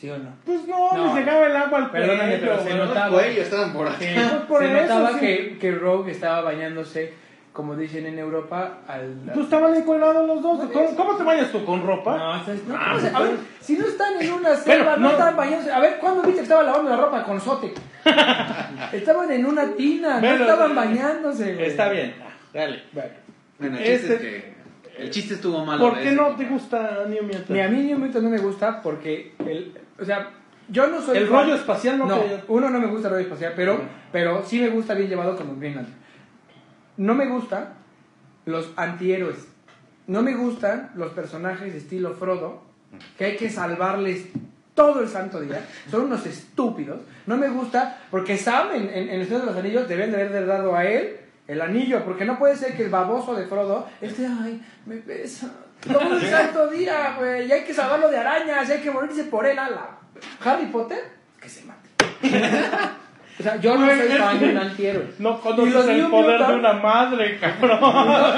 ¿Sí o no? Pues no, No. les llegaba el agua al Perdóname, cuello, pero se notaba. Los cuellos estaban por acá. Sí, Pues por se eso, notaba sí. que, que Rogue estaba bañándose, como dicen en Europa, al... Pues estaban encuerados los dos. No, ¿Cómo, cómo te bañas tú con ropa? No, no, Ah, ¿cómo se- a pues, ver, si no están en una selva, no, no. están bañándose. A ver, ¿cuándo viste que estaba lavando la ropa con sote? estaban en una tina, no estaban eh, bañándose. güey. Está bien, dale. Bueno. Bueno, el chiste Este- es que. El chiste estuvo malo. ¿Por qué no te gusta New Mutant? Ni a mí New Mutant no me gusta porque, el, o sea, yo no soy... El fan- rollo espacial no No, uno no me gusta el rollo espacial, pero, pero sí me gusta bien llevado como Green Lantern. No me gustan los antihéroes. No me gustan los personajes de estilo Frodo que hay que salvarles todo el santo día. Son unos estúpidos. No me gusta porque Sam en, en, en el Señor de los Anillos deben de haber dado a él el anillo, porque no puede ser que el baboso de Frodo esté, ay, me besa. Todo el santo día, güey. Y hay que salvarlo de arañas, y hay que morirse por él, ala. Harry Potter, que se mate. o sea, yo no soy fan de un antihéroe. No los conoces el New poder Mutant- de una madre, cabrón.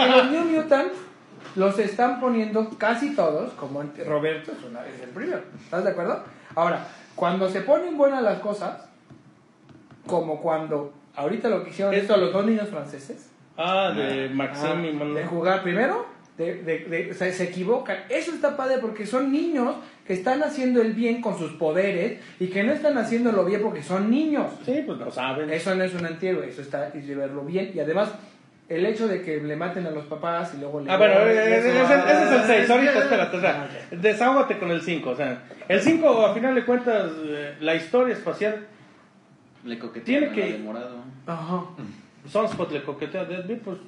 Y los New Mutants los están poniendo casi todos, como Roberto es, una, es el primero. ¿Estás de acuerdo? Ahora, cuando se ponen buenas las cosas, como cuando ahorita lo que hicieron esto a los dos niños franceses, Ah, de ah, Maxim y Mon- de jugar primero, de, de- de- o sea, se equivocan. Eso está padre porque son niños que están haciendo el bien con sus poderes y que no están haciéndolo bien porque son niños. Sí, pues lo saben. Eso no es un antihéroe, eso está y de verlo bien. Y además, el hecho de que le maten a los papás y luego le. Ah, bueno, ese, le- ese- es el 6, ahorita Ah, espérate, o sea, ok. desahógate con el 5, o sea, el 5 a final de cuentas, eh, la historia espacial, Le coquetean Tiene que- morado. Ajá. Sunspot le coquetea a Deadbeat, pues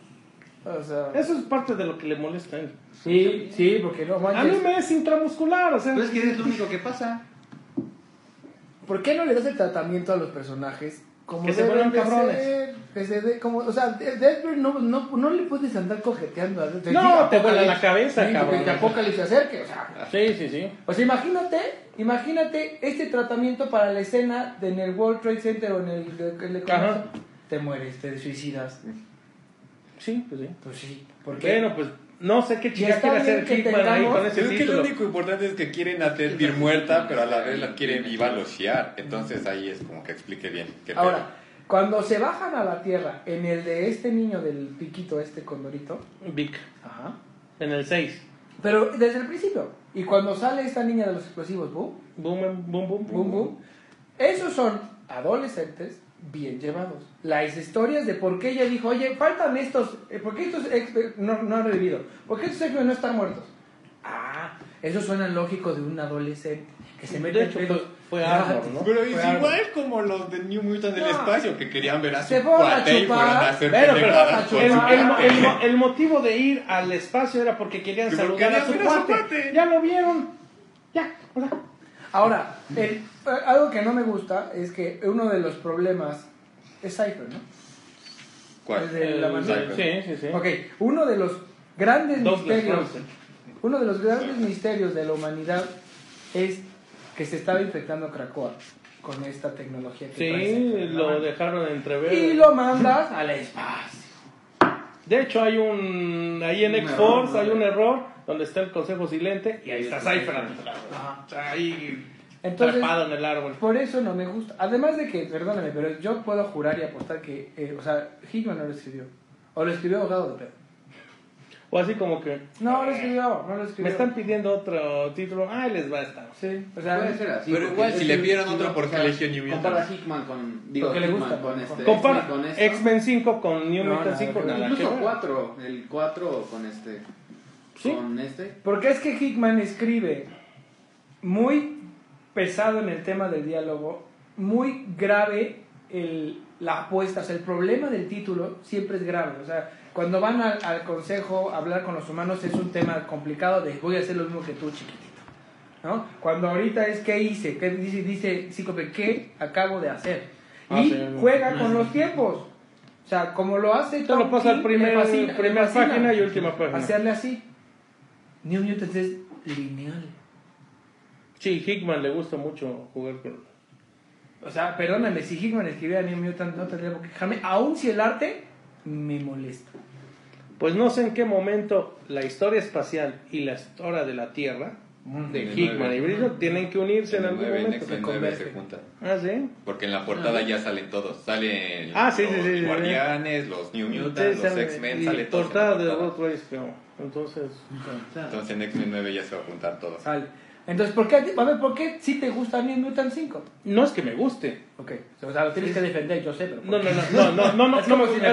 O sea, eso es parte de lo que le molesta a él. sí, sí, porque no A mí manches. me es intramuscular, o sea, Pero es que es lo único que pasa. ¿Por qué no le das el tratamiento a los personajes? Como Que se vuelvan de cabrones. ser? Que se dé como, o sea, de- Deadpool no, no, no le puedes andar cojeteando a. No, te vuela la cabeza, Sí, cabrón. Que Apocalipsis se acerque, o sea. sí, sí, sí. O sea, imagínate, imagínate este tratamiento para la escena de en el World Trade Center o en el, de- el de- Ajá. te mueres, te suicidas. Sí, pues sí. Pues sí, porque Bueno, pues no sé qué está quiere hacer Hickman ahí con ese Creo que lo título. único importante es que quieren a Deadbeat muerta, pero a la vez la quieren viva lochear. Entonces ahí es como que explique bien. qué pedo. ahora, cuando se bajan a la tierra en el de este niño del piquito este condorito, Vic, ajá. en el 6. Pero desde el principio. Y cuando sale esta niña de los explosivos, boom, Boom, boom, boom, boom, boom, esos son adolescentes bien llevados. Las historias de por qué ella dijo, oye, faltan estos, eh, ¿por qué estos ex- no, no han revivido? ¿Por qué estos ex no están muertos? Ah, eso suena lógico de un adolescente que se mete De en pedos. fue, fue ¿no? Pero es igual como los de New Mutant del No. espacio, que querían ver a su Se a cuate y chupar. fueron a hacer pero por el, el- motivo de ir al espacio era porque querían saludar a su cuate. Ya lo vieron. Ya, Ahora, el- eh, algo que no me gusta es que uno de los problemas es Cypher, ¿no? ¿Cuál? El de la manzana. sí, sí, sí. Ok, uno de los grandes Douglas misterios, uno de los grandes misterios de la humanidad es que se estaba infectando Krakoa con esta tecnología que Sí, lo mano. dejaron entrever. y lo mandas al espacio. De hecho, hay un. Ahí en X-Force hay ¿no? un error donde está el consejo silente y ahí está Cypher. Ajá. O sea, ahí. Entonces- en el árbol. Por eso no me gusta. Además de que, perdóname, pero yo puedo jurar y apostar que, eh, o sea, Hickman no lo escribió. O lo escribió ahogado de pedo. O así como que. No lo escribió, no lo escribió. Me están pidiendo otro título. Ah, les va a estar. Sí, o sea, Puede ser así. Pero igual, si le pidieron otro, ¿por qué eligió New Mutant? Compara Hickman con. Digo, Porque le gusta, con este. Compara X-Men esto. X-Men 5 con New No, Mutant nada 5. que ver. Nada Incluso ver. 4. El 4 con este. Sí. Con este. Porque es que Hickman escribe muy pesado en el tema del diálogo, muy grave el, la apuesta, o sea, el problema del título siempre es grave, o sea, cuando van al, al consejo a hablar con los humanos es un tema complicado de voy a hacer lo mismo que tú, chiquitito, ¿no? Cuando ahorita es qué hice, qué dice, dice Cíclope, qué acabo de hacer, Ah, y sí. juega con los tiempos. O sea, como lo hace Tom pasa King, primer, fascina, primera página y última página. hacerle así. New Mutants es lineal. Sí, Hickman le gusta mucho jugar con. O sea, perdóname, si Hickman escribiera New Mutant no tendría por qué quejarme, aun si el arte me molesta. Pues no sé en qué momento la historia espacial y la historia de la Tierra de En el Hickman nueve. y Brillo tienen que unirse en En el algún 9, en momento. Se 9 se juntan. Ah, sí. Porque en la portada ya salen todos. Salen Ah, sí, los sí, sí, sí. Guardianes, los New Mutants, Sí, los X-Men, sale todos. en la portada de. Entonces, Entonces en X-Men 9 ya se va a juntar todo. Sale. Entonces, ¿por qué, a a ver, ¿por qué sí te gusta New Mutant 5? no es que me guste. Ok, o sea, lo tienes que defender, yo sé, pero... ¿por No, no, no, no, no, no, no, si me.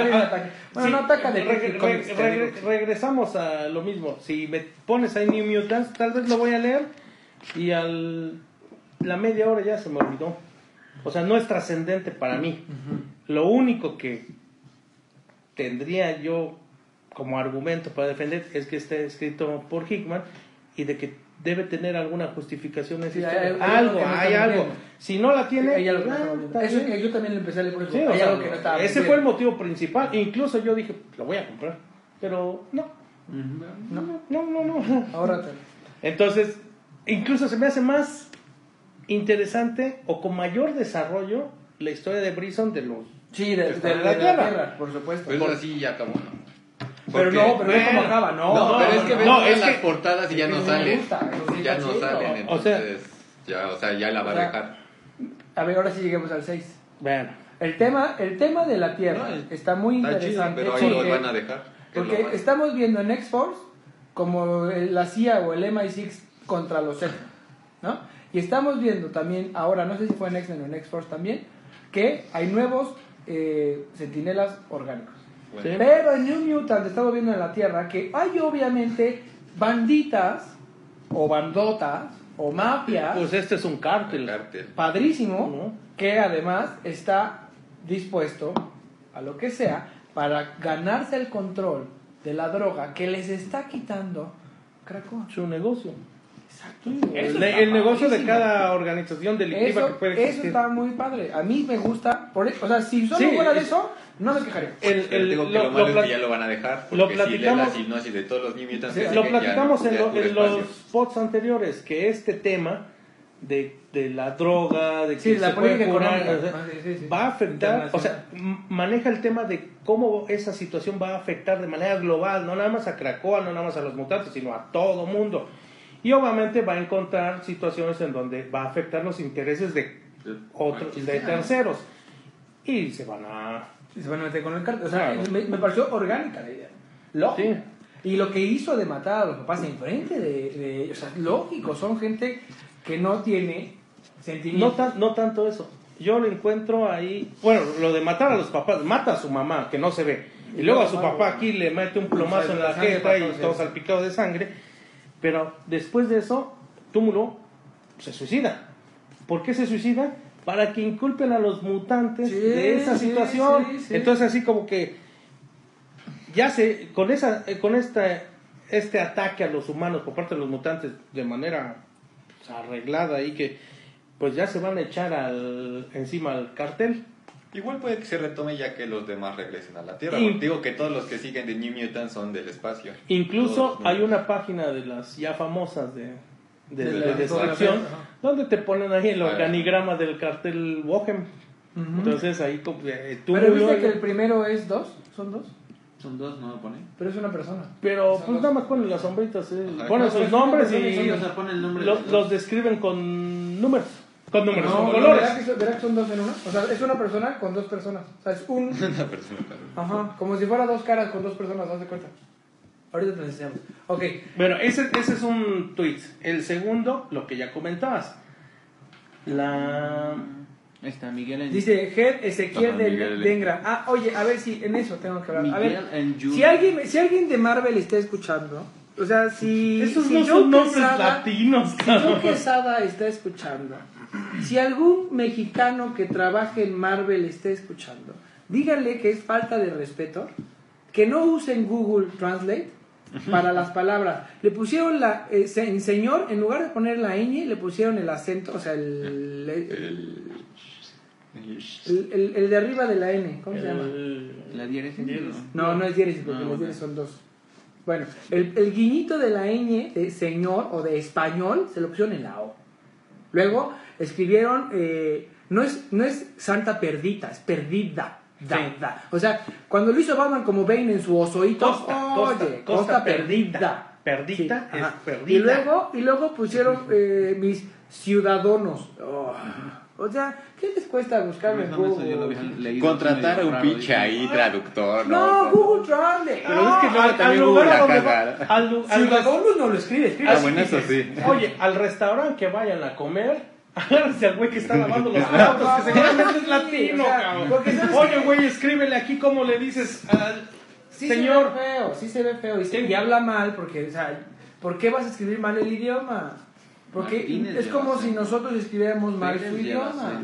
Bueno, no ataca de regresamos a lo mismo. Si me pones ahí New Mutants, tal vez lo voy a leer y al la media hora ya se me olvidó. O sea, no es trascendente para mí. Lo único que tendría yo como argumento para defender es que esté escrito por Hickman y de que debe tener alguna justificación esa Sí, historia. hay- hay algo, hay algo. Si no la tiene, algo ah, Eso que yo también le empecé a leer por eso. Sí, o hay sea, algo que no estaba ese bien. fue el motivo principal. Incluso yo dije, lo voy a comprar. Pero no, No, no, no, no. ahora te... Entonces, incluso se me hace más interesante o con mayor desarrollo la historia de Brison de los... Sí, de, de- de en la la tierra. tierra. por supuesto. Pero eso así ya acabó, ¿no? Pero no, pero ve cómo bueno, acaba, no. No, pero es que ves no, es las que- portadas y ya es no salen. gusta, Ya no chido. salen, O sea- entonces ya, o sea, ya la va O sea, a dejar. A ver, ahora sí lleguemos al 6. Bueno, El tema, el tema de la Tierra No, es- está muy Está chido, interesante. pero ahí lo porque- van a dejar. que es lo Porque estamos viendo en X-Force como el- la CIA o el MI6 contra los X, ¿no? Y estamos viendo también, ahora no sé si fue en X-Men o en X-Force también, que hay nuevos eh, sentinelas orgánicos. Bueno, Sí. Pero en New Mutant estamos viendo en la Tierra que hay obviamente banditas o bandotas o mafias pues este es un el cártel. cártel. padrísimo ¿No? que además está dispuesto a lo que sea para ganarse el control de la droga que les está quitando. Su negocio. Exacto. El, Eso negocio de cada organización delictiva que Eso, puede eso existir. está muy padre. A mí me gusta. Por, o sea, si solo Sí, fuera de es- eso, no me quejaría. El, digo que lo, lo, malo lo es que ya lo van a dejar. Porque lo si platicamos- la sinopsis de todos los Mutants, Sí, lo ya platicamos no- en, lo- los spots anteriores, que este tema de, de la droga, de que Sí, la se puede curar, económica. o sea, sí, sí, sí. va a afectar, o sea, maneja el tema de cómo esa situación va a afectar de manera global, no nada más a Cracoa, no nada más a los mutantes, sino a todo mundo. Y obviamente va a encontrar situaciones en donde va a afectar los intereses de otros, de terceros. Y se van a... Y se van a meter con el cartel. O sea, Claro. me, me pareció orgánica la idea. Lógica. Y lo que hizo de matar a los papás enfrente de, de- O sea, lógico, son gente que no tiene No, sentimientos. tan- no tanto eso. Yo lo encuentro ahí. Bueno, lo de matar a los papás. Mata a su mamá, que no se ve. Y luego a su papá aquí le mete un plomazo en la jeta y todo salpicado de sangre. Pero después de eso, Túmulo se suicida. ¿Por qué se suicida? Para que inculpen a los mutantes Sí, de esa situación. sí, sí. Entonces así como que ya se con esa eh, con esta este ataque a los humanos por parte de los mutantes de manera pues, arreglada y que pues ya se van a echar al encima al cartel Igual puede que se retome ya que los demás regresen a la Tierra. Y- digo que todos los que siguen de New Mutants son del espacio. incluso hay una página de las ya famosas de de, De de la- distracción ajá. donde te ponen ahí el organigrama del cartel Bohem Ujú. entonces ahí como, eh, Pero viste que el primero es dos, son dos, Son dos, ¿no lo pone? pero es una persona. pero Son pues dos. nada más ponen las sombritas eh, Ajá. ponen sus nombres y o sea, pone el nombre lo- de los los describen con números con números con no, colores ¿verdad que, ¿verdad que son dos en una? O sea, es una persona con dos personas. O sea, es un... Una persona. Ajá, como si fuera dos caras con dos personas, haz de cuenta. Ahorita te lo enseñamos. Ok, Bueno, ese, ese es un tweet. El segundo, lo que ya comentabas. La. Está, Miguel en... dice Head Ezequiel de Miguel. Dengra. Ah, oye, a ver si en eso tengo que hablar. A ver, si alguien, si alguien de Marvel está escuchando, o sea, si, Esos si no John son nombres Quesada- latinos, Si. John Quesada está escuchando, si algún mexicano que trabaje en Marvel está escuchando, díganle que es falta de respeto, que no usen Google Translate para las palabras. Le pusieron la, eh, en señor, en lugar de poner la ñ, le pusieron el acento, o sea, el, el, el- el- el de arriba de la N, ¿cómo se llama? La diéresis. No, no es diéresis, porque Ah, las diéresis son dos. Bueno, el, el guiñito de la ñ de señor o de español se lo pusieron en la O. Luego escribieron, eh, no, es, no es Santa Perdita, es Perdida. Da, Sí. da. O sea, cuando lo hizo Batman como Bane en su osoito, Costa, costa, oye, costa perdida. Perdita es ajá. perdida. Y luego, y luego pusieron eh, mis ciudadanos. Oh. O sea, ¿qué les cuesta buscarlo en Eso yo lo Google? había leído Contratar a un pinche ahí, traductor, No, ¿no? Google Translate. Pero es que luego al- también Google la a donde caga. va- al lu- al Ciudadanos no lo escribe, escribe Ah, bueno, eso sí. Oye, al restaurante que vayan a comer, agárrense al güey que está lavando los platos, que seguramente es latino, cabrón. Oye, güey, escríbele aquí cómo le dices al Sí señor. se ve feo, sí se ve feo. Y, se- y habla mal porque, o sea, ¿por qué vas a escribir mal el idioma? Porque Martínez es como si acento. nosotros escribiéramos mal su idioma.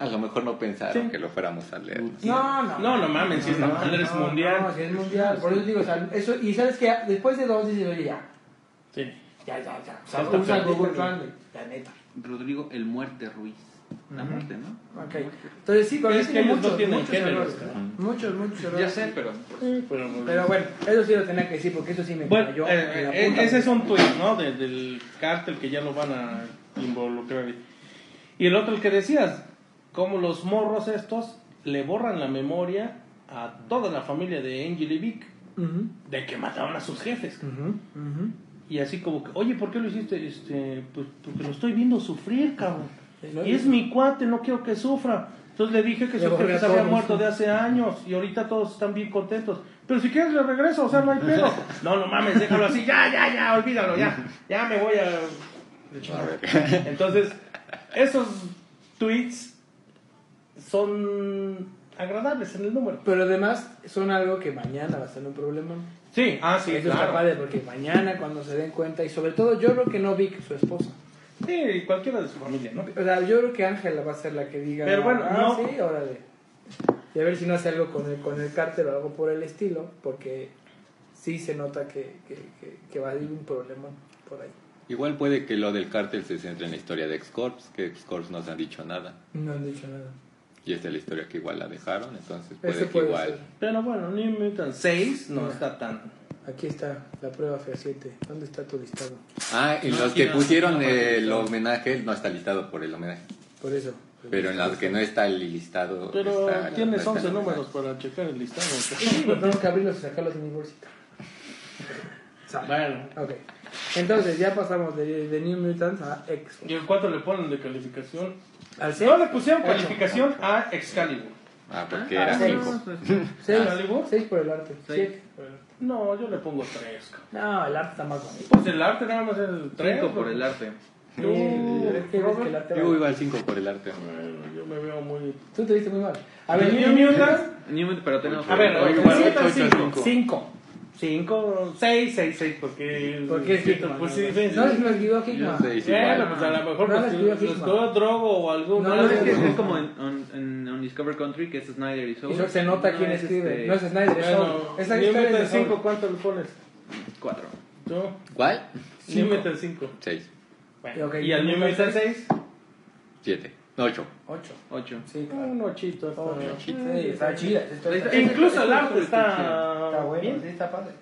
A lo mejor no pensaron Sí. que lo fuéramos a leer. No, no. No, no mames, si esta madre es mundial. No, si es mundial. Por eso digo, o sea, eso, y sabes que después de dos dices, oye, ya. Sí. Ya, ya, ya. O sea, usa. Google Translate, la neta. Rodrigo El Muerte Ruiz. La muerte, ¿no? Ok. Entonces sí, porque Es que tiene ellos no muchos, tienen muchos errores. ¿no? Muchos, muchos errores. Ya sé, pero. Sí, pero, Pero bueno, eso sí lo tenía que decir porque eso sí me Bueno, cayó eh, en la eh, punta. ese es un tweet, ¿no? De- del cártel que ya lo van a involucrar. Y el otro, el que decías, como los morros estos le borran la memoria a toda la familia de Angel y Vic de que mataban a sus jefes. ujú, ujú. Y así como que, oye, ¿por qué lo hiciste? Este, pues porque lo estoy viendo sufrir, cabrón. Y es mi cuate, no quiero que sufra. Entonces le dije que Le su jefe se había muerto de hace años y ahorita todos están bien contentos. Pero si quieres le regreso, o sea, no hay pedo. No, no mames, déjalo así, ya, ya, ya, olvídalo, ya. Ya me voy a... Entonces, esos tweets son agradables en el número. Pero además son algo que mañana va a ser un problema. Sí, ah, sí, Eso está claro. padre porque mañana cuando se den cuenta y sobre todo yo creo que no Vic, su esposa. Sí, cualquiera de su familia, ¿no? O sea, yo creo que Ángela va a ser la que diga. Pero bueno, ah, no- sí, órale. Y a ver si no hace algo con el, con el cártel o algo por el estilo, porque sí se nota que, que, que, que va a haber un problema por ahí. Igual puede que lo del cártel se centre en la historia de X-Corps, que X-Corps no se han dicho nada. No han dicho nada. Y esta es la historia que igual la dejaron, entonces puede Eso que puede igual... ser. Pero bueno, New Mutant 6 no No. está tan... Aquí está la prueba fehaciente. ¿Dónde está tu listado? Ah, en No, los que no, pusieron el homenaje, no está listado por el homenaje. Por eso. Pero en los que no está el listado... Pero está- tienes está 11 el números para checar el listado. Tengo que abrirlos y sacarlos de mi bolsita. Bueno, Ok. Entonces ya pasamos de, de New Mutants a X. ¿y el cuánto le ponen de calificación? Al 6. No le pusieron Ocho. calificación a Excalibur. Ah, porque Ah, era seis. 5. 6 ¿Excalibur? por el arte. Seis. Siete. No, yo le pongo 3. No, el arte está más bonito. Pues el arte nada más es el 3. 5 por el arte. El arte Yo va- iba al 5 por el arte. Bueno, yo me veo muy... Tú te viste muy mal. A ver, New New Mutants. New- Pero tenemos. A ver, Oye, oye, igual, bueno, ocho, ocho, 5. cinco. 5. 5, 6, 6, 6, porque... ¿Por qué Hickman? Pues sí, no, sí, no, sí. lo escribió Hickman. es Bueno, pues a lo mejor No, pues, lo escribió drogo o algo. No, No, no, es, que es como en, en, en Discover Country, que es Snyder y Soul. Se nota No quién es escribe. este, No es Snyder, es Bueno, Soul. Esa New historia es de Metal 5, Soul. ¿cuánto le pones? Cuatro. ¿Tú? ¿Cuál? New Metal 5. 6. Bueno, Ok, ¿Y al New New Metal Metal 6? 7. 8. 8. Ocho. Sí, claro. Un ochito. está. Sí, está chida. Incluso el arte Está está bueno, bien. sí, está padre.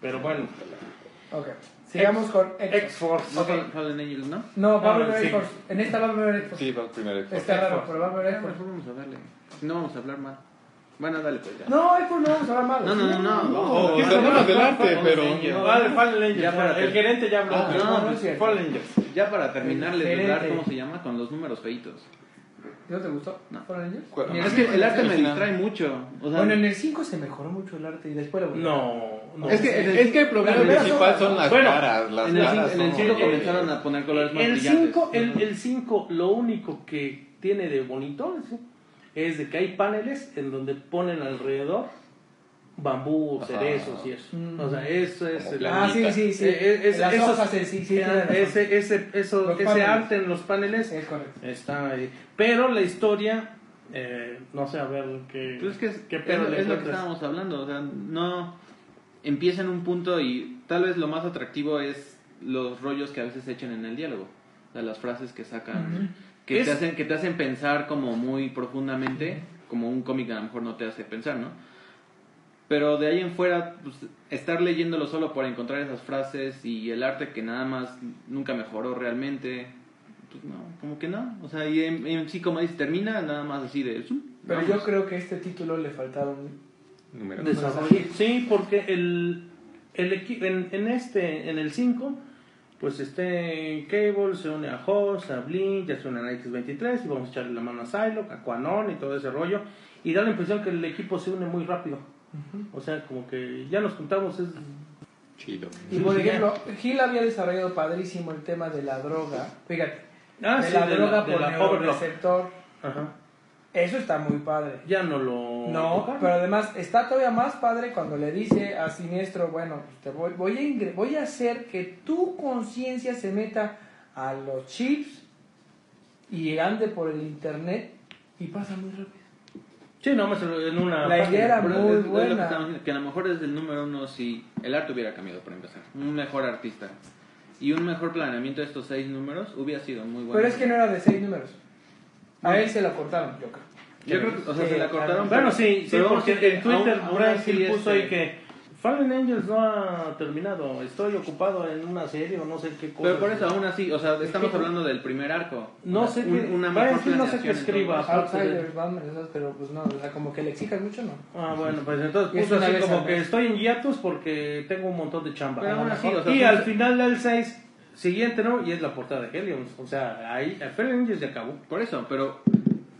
Pero bueno. Ok. Sigamos con X. X-Force. No Ok. Fallen- Angels, ¿no? No, va a Ah, haber. X-Force. En esta va a haber X-Force. Sí, va primero X-Force. Está raro, pero va a haber X-Force. mejor vamos a darle. No vamos a hablar mal. Bueno, dale pues ya. No, X-Force no vamos a hablar mal. No, no, no, no. No, ¿qué o sea, no pasa? del arte, Fallen pero... Angels. No, vale, Fallen Angels. Ya para el gerente ya habló. Ah, no, no es. Fallen Angels. Ya para terminarles de Gerente. dar, ¿cómo se llama? Con los números feitos. ¿No te gustó? No. Ni el Es que el arte me distrae mucho. O sea, Bueno, en el 5 se mejoró mucho el arte y después lo No, no. Es que, es que el problema principal son- son las Bueno, caras. Las en el caras cin- en el son 5 horribles. comenzaron a poner colores más El brillantes. 5, el, el 5, lo único que tiene de bonito ¿sí? Es de que hay paneles en donde ponen alrededor bambú, Ajá. cerezos y eso. Mm. O sea, eso es el Ah, sí, sí, sí. Eh, eh, es- Las esos- hojas sí, sí. ese, ese, eso, ese paneles. arte en los paneles Es correcto. está ahí. Pero la historia, eh, no sé, a ver qué. Pues es que es, qué es pedo lo- le es lo que estábamos hablando. O sea, no empieza en un punto y tal vez lo más atractivo es los rollos que a veces echan en el diálogo. O sea, las frases que sacan, que, Es- te hacen, que te hacen pensar como muy profundamente, como un cómic a lo mejor no te hace pensar, ¿no? Pero de ahí en fuera, pues, estar leyéndolo solo por encontrar esas frases y el arte que nada más nunca mejoró realmente, pues no, como que no. O sea, y en, en sí, como dice, termina nada más así de... "Zum", Pero vamos. yo creo que a este título le faltaron Número. Desarrollo. Sí, porque el, el en, en este, en el 5, pues este Cable se une a Hoss, a Blink, ya se unen a X23 y vamos a echarle la mano a Psylocke, a Quanon y todo ese rollo. Y da la impresión que el equipo se une muy rápido. O sea, como que ya nos juntamos, es Chido. Y por ejemplo, Gil había desarrollado padrísimo el tema de la droga. Fíjate, Ah, de sí, la de droga la- de por la overlock. neuroreceptor. Ajá. Eso está muy padre. Ya no lo. No, tocaron. pero además está todavía más padre cuando le dice a Siniestro, bueno, pues te voy, voy, a, ingre- voy a hacer que tu conciencia se meta a los chips y ande por el internet y pasa muy rápido. Sí, no, más en una. La idea era muy es- es que buena. estamos diciendo, que a lo mejor es el número uno si el arte hubiera cambiado para empezar. Un mejor artista. Y un mejor planeamiento de estos seis números hubiera sido muy bueno. Pero es que no era de seis números. A él se lo cortaron, yo creo. Yo creo que, o sea, se la cortaron. Bueno, pero- sí, sí, pero porque en Twitter aún- Brian Hill puso este, ahí que Fallen Angels no ha terminado, estoy ocupado en una serie o no sé qué cosa. Pero por eso, aún así, o sea, estamos hablando del primer arco. No sé qué- una mejor no sé qué escriba. Outsiders, pero pues no, o sea, como que le exijan mucho, ¿no? Ah, bueno, pues entonces puso así como que estoy en hiatus porque tengo un montón de chamba. Pero aún así, mejor. o sea, y al final del 6, siguiente, ¿no? Y es la portada de Helios. O sea, ahí, Fallen Angels ya acabó. Por eso, pero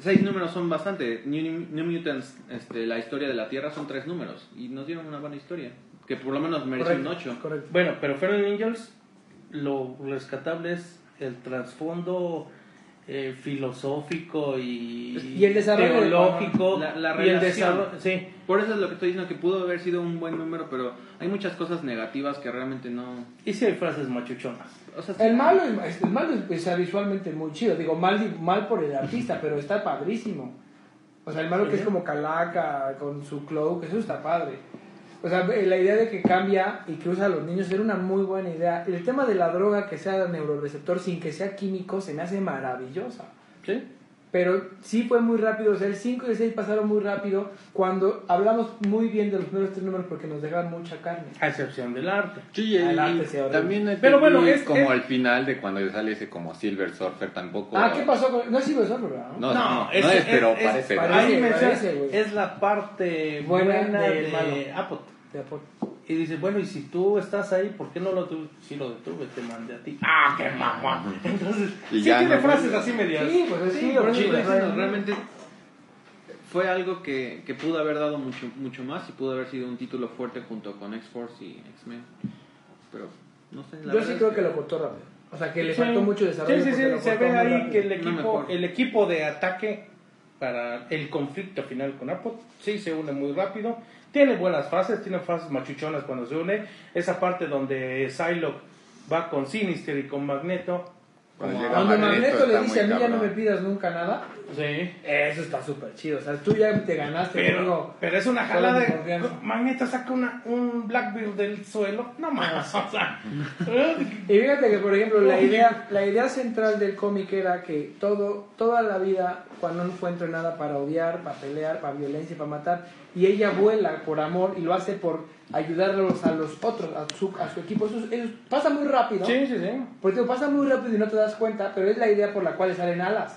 seis números son bastante. New, New Mutants, este, la historia de la Tierra son tres números. Y nos dieron una buena historia. Que por lo menos merece un 8. correcto. Bueno, pero Fallen Angels, lo rescatable es el trasfondo eh, filosófico y, Y el desarrollo de- teológico La- la y el relación. desarrollo, sí. Por eso es lo que estoy diciendo, que pudo haber sido un buen número, pero hay muchas cosas negativas que realmente no... Y sí hay frases machuchonas. O sea, sí- El malo, es- el malo es, es visualmente muy chido. Digo, mal, mal por el artista, pero está padrísimo. O sea, el malo que es como calaca, con su cloak, eso está padre. O sea, la idea de que cambia y que usa a los niños era una muy buena idea. El tema de la droga que sea neuroreceptor sin que sea químico se me hace maravillosa. ¿Sí? Pero sí fue muy rápido, o sea, el 5 y el 6 pasaron muy rápido cuando hablamos muy bien de los primeros tres números porque nos dejaron mucha carne. A excepción del arte. Sí, y, Al arte horrible. también Pero bueno, es- como es- al final de cuando sale ese como Silver Surfer tampoco... Ah, ¿qué pasó con.? No es Silver Surfer, ¿verdad? No, no, no, no es, pero parece. parece- menciona, parece, güey. es la parte Buena de. Apple. De Apple. Y dice, bueno, y si tú estás ahí, ¿por qué no lo tuve? Sí lo detuve, te mandé a ti. ¡Ah, qué mamá! Entonces, Y sí ya tiene no- frases así medias. Sí, pues Sí, estoy diciendo, realmente fue algo que, que pudo haber dado mucho, mucho más y pudo haber sido un título fuerte junto con X-Force y X-Men. Pero, no sé, la Yo sí es creo que lo cortó rápido. O sea, que le Sí. faltó mucho desarrollo. Sí, sí, sí, se ve ahí rápido. que el equipo, el equipo de ataque para el conflicto final con Apple, sí, se une muy rápido. Tiene buenas fases, tiene fases machuchonas cuando se une. Esa parte donde Psylocke va con Sinister y con Magneto. Cuando como- llega Cuando Magneto le dice a mí ya no me pidas nunca nada, Sí. eso está súper chido. O sea, tú ya te ganaste. Pero, amigo. pero es una jalada de confianza. Magneto saca una, un Blackbeard del suelo. No más, o sea. Y fíjate que, por ejemplo, la idea, la idea central del cómic era que todo, toda la vida, cuando no fue entrenada para odiar, para pelear, para violencia, para matar, y ella vuela por amor y lo hace por ayudarlos a los otros, a su, a su equipo. Eso, eso pasa muy rápido. Sí, sí, sí. Porque pasa muy rápido y no te das cuenta, pero es la idea por la cual le salen alas.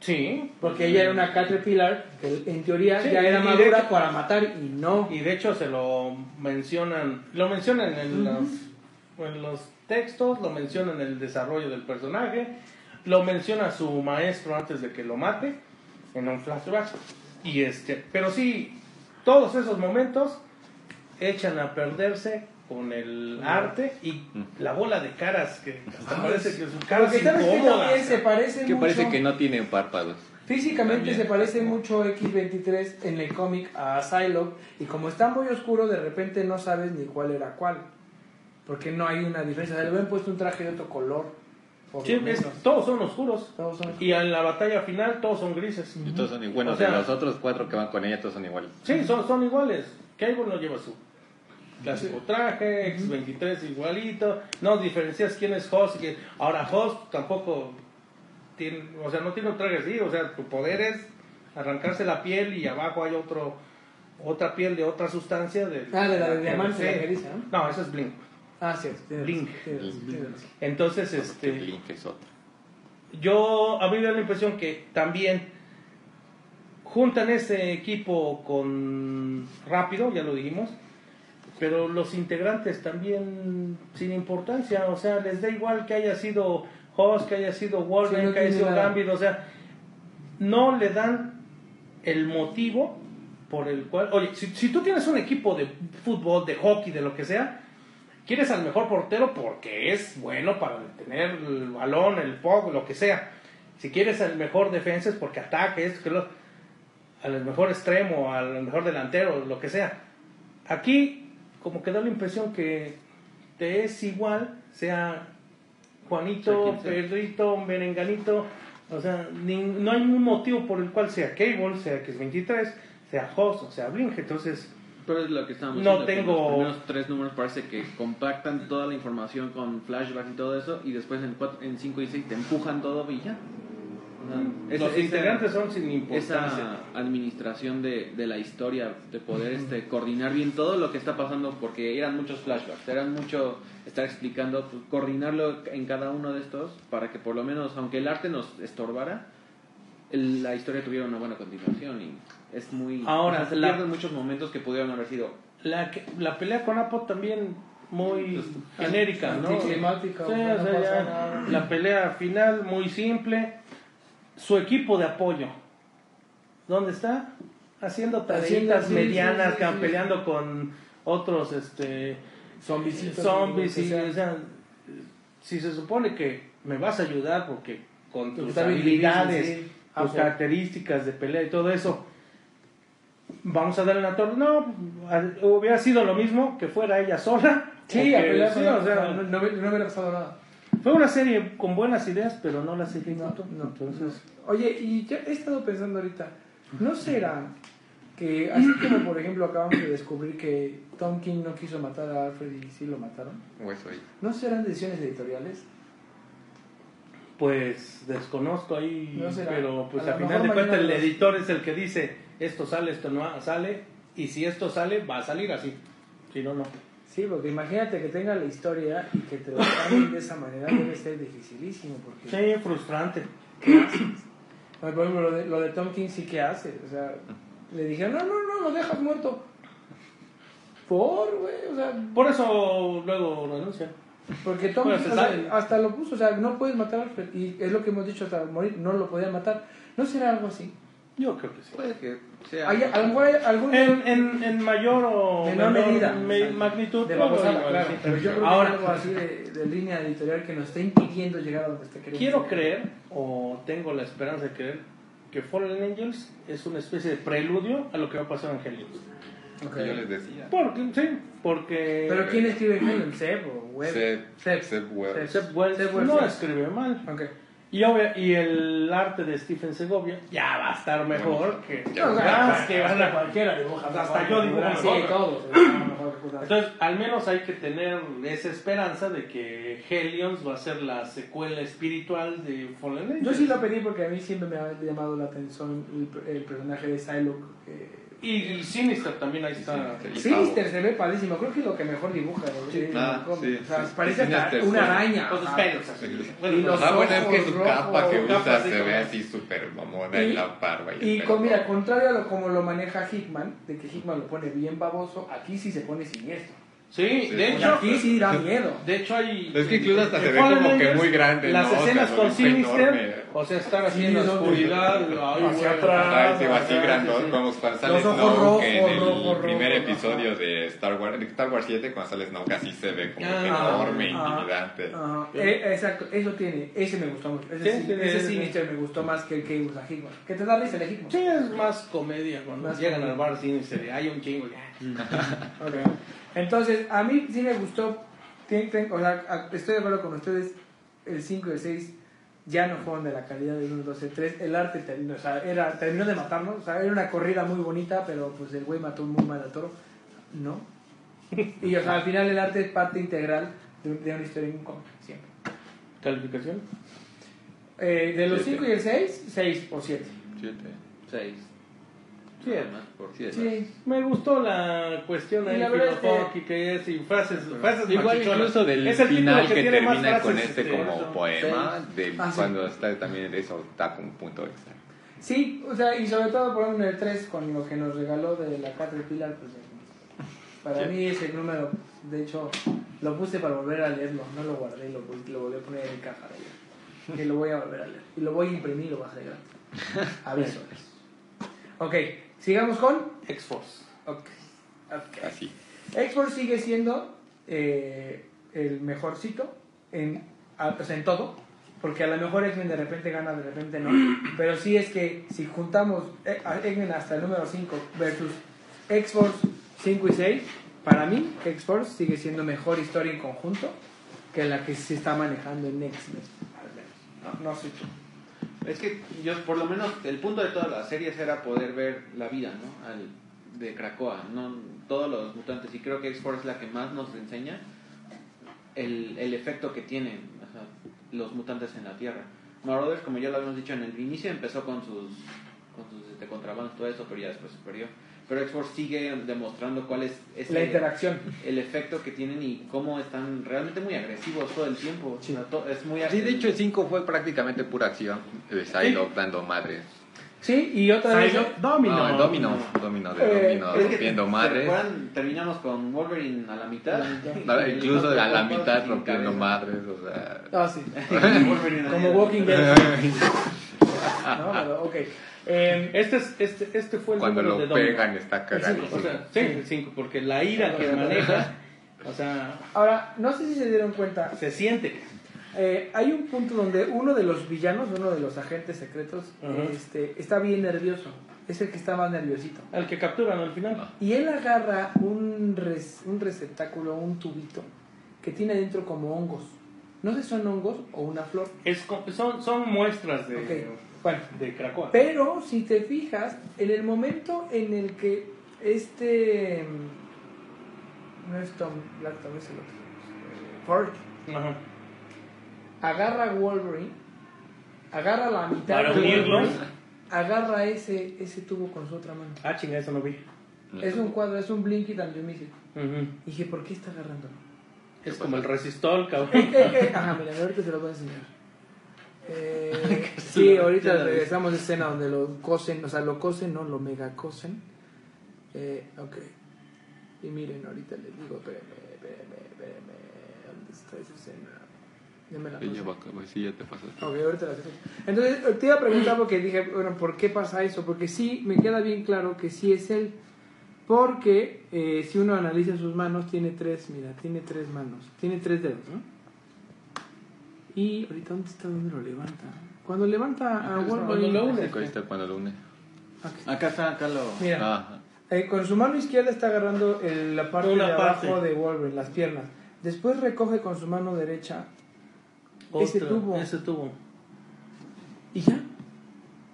Sí. Porque ella era una Caterpillar que en teoría Sí, ya era madura hecho- para matar y no. Y de hecho se lo mencionan, lo mencionan en, los, en los textos, lo mencionan en el desarrollo del personaje, lo menciona su maestro antes de que lo mate en un flashback. Y este, pero sí, todos esos momentos echan a perderse con el arte y la bola de caras que hasta parece que su cara que también se parece Que mucho. parece que no tiene párpados. Físicamente También. se parece mucho X23 en el cómic a Psylocke y como está muy oscuro de repente no sabes ni cuál era cuál. Porque no hay una diferencia. Le hubieran puesto un traje de otro color. Sí, es- todos son oscuros. Todos son- Y en la batalla final todos son grises. Y todos son iguales. Bueno, O sea- de los otros cuatro que van con ella, todos son iguales. Sí, son, son iguales. Cable no lleva su clásico traje, X23 igualito. No diferencias quién es Host. y quién- Ahora Host tampoco tiene, o sea, no tiene un traje así. O sea, tu poder es arrancarse la piel y abajo hay otro otra piel de otra sustancia. De, Ah, de la de diamante, la ¿no? No, eso es Blink. Ah, sí. tienes Blink. Entonces, Este... este, Link es otro. yo a mí me da la impresión que también juntan ese equipo con rápido, ya lo dijimos, pero los integrantes también sin importancia, o sea, les da igual que haya sido Host, que haya sido Wolverine, Sí, no que haya sido. Gambit, o sea, no le dan el motivo por el cual, oye, si, si tú tienes un equipo de fútbol, de hockey, de lo que sea, quieres al mejor portero porque es bueno para detener el balón, el puck, lo que sea. Si quieres al mejor defensa es porque ataque, es que lo, al mejor extremo, al mejor delantero, lo que sea. Aquí como que da la impresión que te es igual, sea Juanito. Pedrito, Merenganito, o sea, ni- no hay un motivo por el cual sea Cable, sea X23, sea Host o sea Blink, entonces Pero es lo que estamos No diciendo, tengo- Los primeros tres números parece que compactan toda la información con flashbacks y todo eso, y después en 5 en cinco y 6 te empujan todo y ya. Esa- Los esa- integrantes son sin importancia. esa administración de, de la historia, de poder este, coordinar bien todo lo que está pasando, porque eran muchos flashbacks, eran mucho estar explicando, pues, coordinarlo en cada uno de estos para que por lo menos, aunque el arte nos estorbara, el- la historia tuviera una buena continuación y es muy... Ahora, o sea, se la- pierden muchos momentos que pudieron haber sido... La, la pelea con Apo también muy Pues, genérica, ¿no? anticlimática, Sí, o sea, no ya la pelea final muy simple. Su equipo de apoyo, ¿dónde está? Haciendo tareitas medianas, sí, sí, can- sí. peleando con otros este zombies lo que y, o sea, si se supone que me vas a ayudar porque con tus habilidades, tus características de pelea y todo eso, vamos a darle la torre. No, hubiera sido lo mismo que fuera ella sola. Sí, a pelear o sea, no, no, no hubiera pasado nada. Fue una serie con buenas ideas, pero no las ejecutó. No, no. Entonces, Oye, y ya he estado pensando ahorita, ¿no será que, así como por ejemplo acabamos de descubrir que Tom King no quiso matar a Alfred y sí lo mataron. ¿no serán decisiones editoriales? pues desconozco ahí, No pero pues A al final de cuentas el editor es el que dice esto sale, esto no sale, y si esto sale, va a salir así. Si no, no. Sí, porque imagínate que tenga la historia y que te lo cambien de esa manera debe ser dificilísimo, porque Sí, frustrante. ¿qué haces? Por ejemplo, lo de, lo de Tom King sí que hace, o sea, le dijeron, no, no, no, lo dejas muerto. Por, güey, o sea, Por eso luego renuncian. Porque Tom Bueno, King, se o sea, sabe. hasta lo puso, o sea, no puedes matar a Alfred, y es lo que hemos dicho hasta morir, no lo podía matar. ¿No será algo así? Yo creo que sí. Puede que sea... Hay, a lo mejor hay algún En, en, en mayor o menor medida me- magnitud. de babosada, igual, claro, sí. pero yo creo que Ahora, algo así de, de línea editorial que nos está impidiendo llegar a donde está queriendo quiero llegar. creer, o tengo la esperanza de creer, que Fallen Angels es una especie de preludio a lo que va a pasar en Helios. Ok. Que yo les decía. Porque, sí, porque... ¿Pero quién escribe Helen? ¿Seb o Web? Seb, Seb. Seb. Seb Wells Seb Wells, no sí. escribe mal. Ok. Y, obvia- y el arte de Stephen Segovia ya va a estar mejor que... No, o sea, más que va a cualquiera dibuja Hasta mejor. yo dibujo Sí, mejor. todos. que puta. Entonces, al menos hay que tener esa esperanza de que Helions va a ser la secuela espiritual de Fallen Angels. Yo sí lo pedí porque a mí siempre me ha llamado la atención el, el personaje de Psylocke. que- Y, y Sinister también ahí está. Sinister. Se ve padrísimo, creo que es lo que mejor dibuja. ¿no? Sí. Ah, el sí, o sea, sí. parece hasta una araña. Con sus pelos. Bueno, Y los Ah, bueno, es que ojos su capa que usa capa se ve como- así súper mamona Y- y la barba y, el Y con, mira, rojo. contrario a lo como lo maneja Hickman, de que Hickman lo pone bien baboso, aquí sí se pone siniestro. Sí, de hecho, aquí sí da miedo. de hecho hay... Es que incluso hasta se ve como que muy grande, Las ¿no? O sea, escenas con Sinister, enorme. o sea, estar así Sí, en la no, oscuridad, hacia atrás, Ah, así sí. como cuando sale Los ojos Snoke rojos, en el primer episodio de Star Wars, Star Wars 7, cuando sale Snoke así se ve como que Ah, enorme, ah, intimidante. Ajá. Eh, exacto, eso tiene, ese me gustó mucho. Ese, Sí, sí- sí, ese sí, sí. Sinister me gustó más que el que usa Hickman. Que te da risa el de Hickman. Sí, es más comedia cuando Más llegan comedia. al bar Sinister hay un chingo. ya. Ok. Entonces, a mí sí me gustó. Tien- ten- o sea, a- estoy de acuerdo con ustedes. El 5 y el 6 ya no fueron de la calidad del 1, 2, el 3. El arte terminó, o sea, era, terminó de matarnos. O sea, era una corrida muy bonita, pero pues el güey mató muy mal al toro. No. Y o sea, al final el arte es parte integral de, de una historia en un cómic, siempre. ¿Calificación? Eh, de los Siete. 5 y el 6, 6 o 7. Siete. Seis. Sí, Nada más por. Sí. Me gustó la cuestión ahí la verdad es que- filosófica y frases, frases Igual incluso del Es el final que, tiene más termina con este este, como eso. poema, del, Ah, sí. cuando está también eso, está como un punto extra. Sí, o sea, y sobre todo por ejemplo en el 3 con lo que nos regaló de la Caterpillar, pues para Sí. mí ese número, de hecho, lo puse para volver a leerlo, no lo guardé, lo, lo volví a poner en caja de. Y lo voy a volver a leer. Y lo voy a imprimir y lo vas a llegar. Aviso. Ok, sigamos con... X-Force. Ok. ok. Así. X-Force sigue siendo eh, el mejorcito en, o sea, en todo, porque a lo mejor X-Men de repente gana, de repente no, pero sí es que si juntamos eh, X-Men hasta el número 5 versus X-Force 5 y 6, para mí X-Force sigue siendo mejor historia en conjunto que la que se está manejando en X-Men. No, no sé tú. Es que yo, por lo menos, el punto de todas las series era poder ver la vida, ¿no? Al, de Krakoa, no todos los mutantes, y creo que X-Force es la que más nos enseña el, el efecto que tienen los mutantes en la Tierra. Marauders, como ya lo habíamos dicho en el inicio, empezó con sus, con sus este, contrabandos, todo eso, pero ya después se perdió. Pero X-Force sigue demostrando cuál es ese- La interacción. el efecto que tienen y cómo están realmente muy agresivos todo el tiempo. Sí. O sea, to- es muy Sí, de hecho el 5 fue prácticamente pura acción de Psylocke dando madres. Sí, y otra vez. Domino. No, el Domino, Domino de Eh, Domino Es que, rompiendo ¿se madres. terminamos con Wolverine a la mitad. No, Incluso a la mitad rompiendo madres, o sea... Ah, sí. Wolverine Como. Walking Dead. no, pero, ok. Eh, Este, es, este, este fue el Cuando número de lo Domino. pegan está O cagadísimo. sea, sí, el 5, porque la ira que maneja, o sea, ahora, no sé si se dieron cuenta. se siente. eh, hay un punto donde uno de los villanos, uno de los agentes secretos, Ujú. este, está bien nervioso. Es el que está más nerviosito. Al que capturan al final. Ah. Y él agarra un, res- un receptáculo, un tubito, que tiene dentro como hongos. No sé si son hongos o una flor. Es, son, son muestras de, Ok, bueno. de Krakoa. Pero si te fijas, en el momento en el que este. mm, No es Tom, Black Tom, es el otro. Ford Ajá. agarra a Wolverine, agarra la mitad Para de. Wolverine, agarra ese, ese tubo con su otra mano. Ah, chinga, eso no vi. Es un cuadro, es un Blinky and you miss it. Ujú. Y dije, ¿por qué está agarrándolo? Es como el resistol, cabrón. Ajá, mira, ahorita se lo voy a enseñar. Eh, sí, ahorita regresamos a escena donde lo cosen, o sea, lo cosen, no, lo mega cosen. Eh, ok. Y miren, ahorita les digo, espérenme, espérenme, espérenme, ¿dónde está esa escena? Ya me la pasé. ya va, pues sí, ya te pasaste. Ok, ahorita la. Entonces, te iba a preguntar porque dije, bueno, ¿por qué pasa eso? Porque sí, me queda bien claro que sí es él. Porque eh, si uno analiza sus manos, tiene tres, mira, tiene tres manos, tiene tres dedos, ¿no? Y ahorita, ¿dónde está? ¿Dónde lo levanta? Cuando levanta a Cuando Wolverine, lo une. Ahí está cuando lo une. Acá está, acá lo. mira, Ah, eh, con su mano izquierda está agarrando el- la parte Una de abajo parte. de Wolverine, las piernas. Después recoge con su mano derecha ese Otro, tubo Ese tubo. y ya.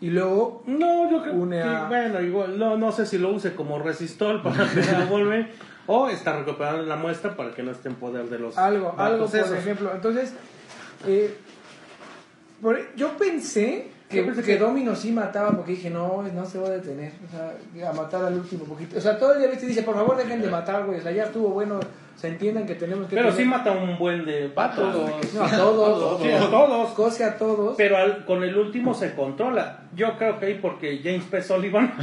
Y luego No, yo creo Une que, a- bueno, igual, no, no sé si lo use como resistol para pegar a Wolverine o está recuperando la muestra para que no esté en poder de los algo, algo por esos. ejemplo. Entonces, eh, por- yo pensé que, pensé que que- Domino sí mataba porque dije, no, no se va a detener. O sea, a matar al último poquito. O sea, todo el día viste, dice, por favor dejen de matar, güey. O sea, ya estuvo bueno. Se entiendan que tenemos que. Pero tener- sí mata un buen de vatos. No, a todos. Sí, a todos. Cose a todos. Pero al- con el último se controla. Yo creo que ahí porque James P. Sullivan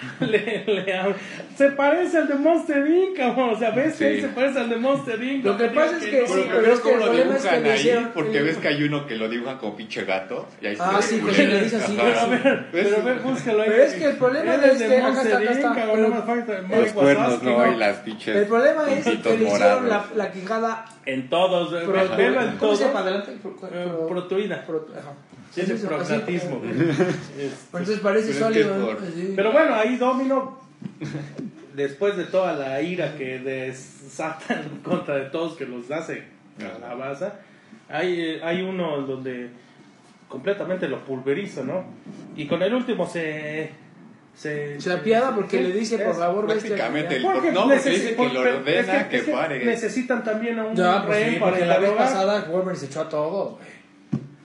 le, le habla. se parece al de Monster Inc. cabrón. O sea, ves que Sí. ahí se parece al de Monster Inc. Lo que pasa es que sí, Pero, es que lo problema es que dibujan ahí, hicieron- porque ves que hay uno que lo dibujan como pinche gato. Y ahí Ah, se sí, ve que le dice así. Pero a ver, pero a ver, búscalo ahí. Pero es que el problema Él es es que- de Monster Inc. Los cuernos, ¿no? Y las pinches. El problema es que le hicieron la, quijada En todos, en ¿Cómo se llama? Adelante. Ajá. Tiene prognatismo. Es- Entonces parece Pero es que es Sullivan. por- así. Pero bueno, ahí Domino, después de toda la ira que desatan contra de todos, que los hace a la baza, hay, eh, hay uno donde completamente lo pulveriza, ¿no? Y con el último se... Se, Se apiada porque sí, le dice, por favor, bestia. prácticamente que ya". el- Porque No, porque dice que pero ordena es que es pare. Necesitan también a un Ya, pues rehén sí, para porque la vez pasada Wolverine se echó a todos, güey.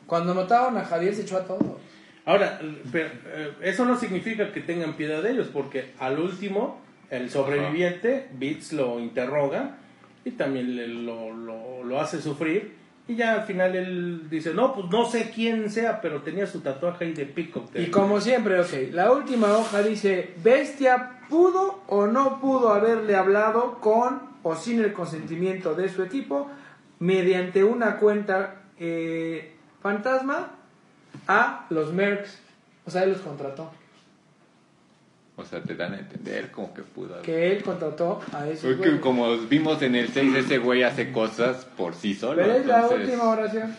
Cuando mataron a Javier se echó a todos. Ahora, pero, eh, eso no significa que tengan piedad de ellos, porque al último, el sobreviviente, Beats lo interroga y también le- lo, lo, lo hace sufrir. Y ya al final él dice, no, pues no sé quién sea, pero tenía su tatuaje ahí de Peacock. Y como siempre, ok, la última hoja dice, Bestia pudo o no pudo haberle hablado con o sin el consentimiento de su equipo mediante una cuenta eh, fantasma a los Mercs. O sea, él los contrató. O sea, te dan a entender como que pudo. haber- Que él contrató a esos Porque güeyes. como vimos en el 6, ese güey hace cosas por sí solo. Pero es la entonces- última oración.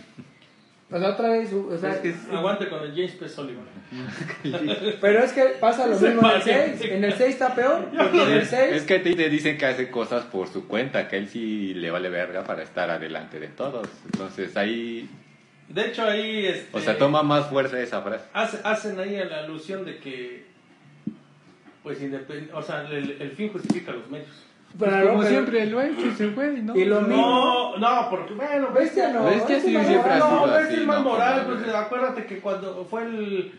O sea, otra vez, o sea, Es que aguante con el James P. Sullivan. pero es que pasa lo mismo en el parece. 6. En el 6 está peor, porque en el 6 Es que a ti te dicen que hace cosas por su cuenta, que él sí le vale verga para estar adelante de todos. Entonces ahí, De hecho, ahí... Este, o sea, toma más fuerza esa frase. hace- hacen ahí la alusión de que pues independ- o sea, el, el fin justifica los medios. Pero, como pero- siempre, lo ha hecho y se puede, ¿no? Y lo mismo. No, no, porque bueno, Bestia no. Bestia sí siempre ha sido No, así, Bestia es más ¿no? moral, pues acuérdate que cuando fue el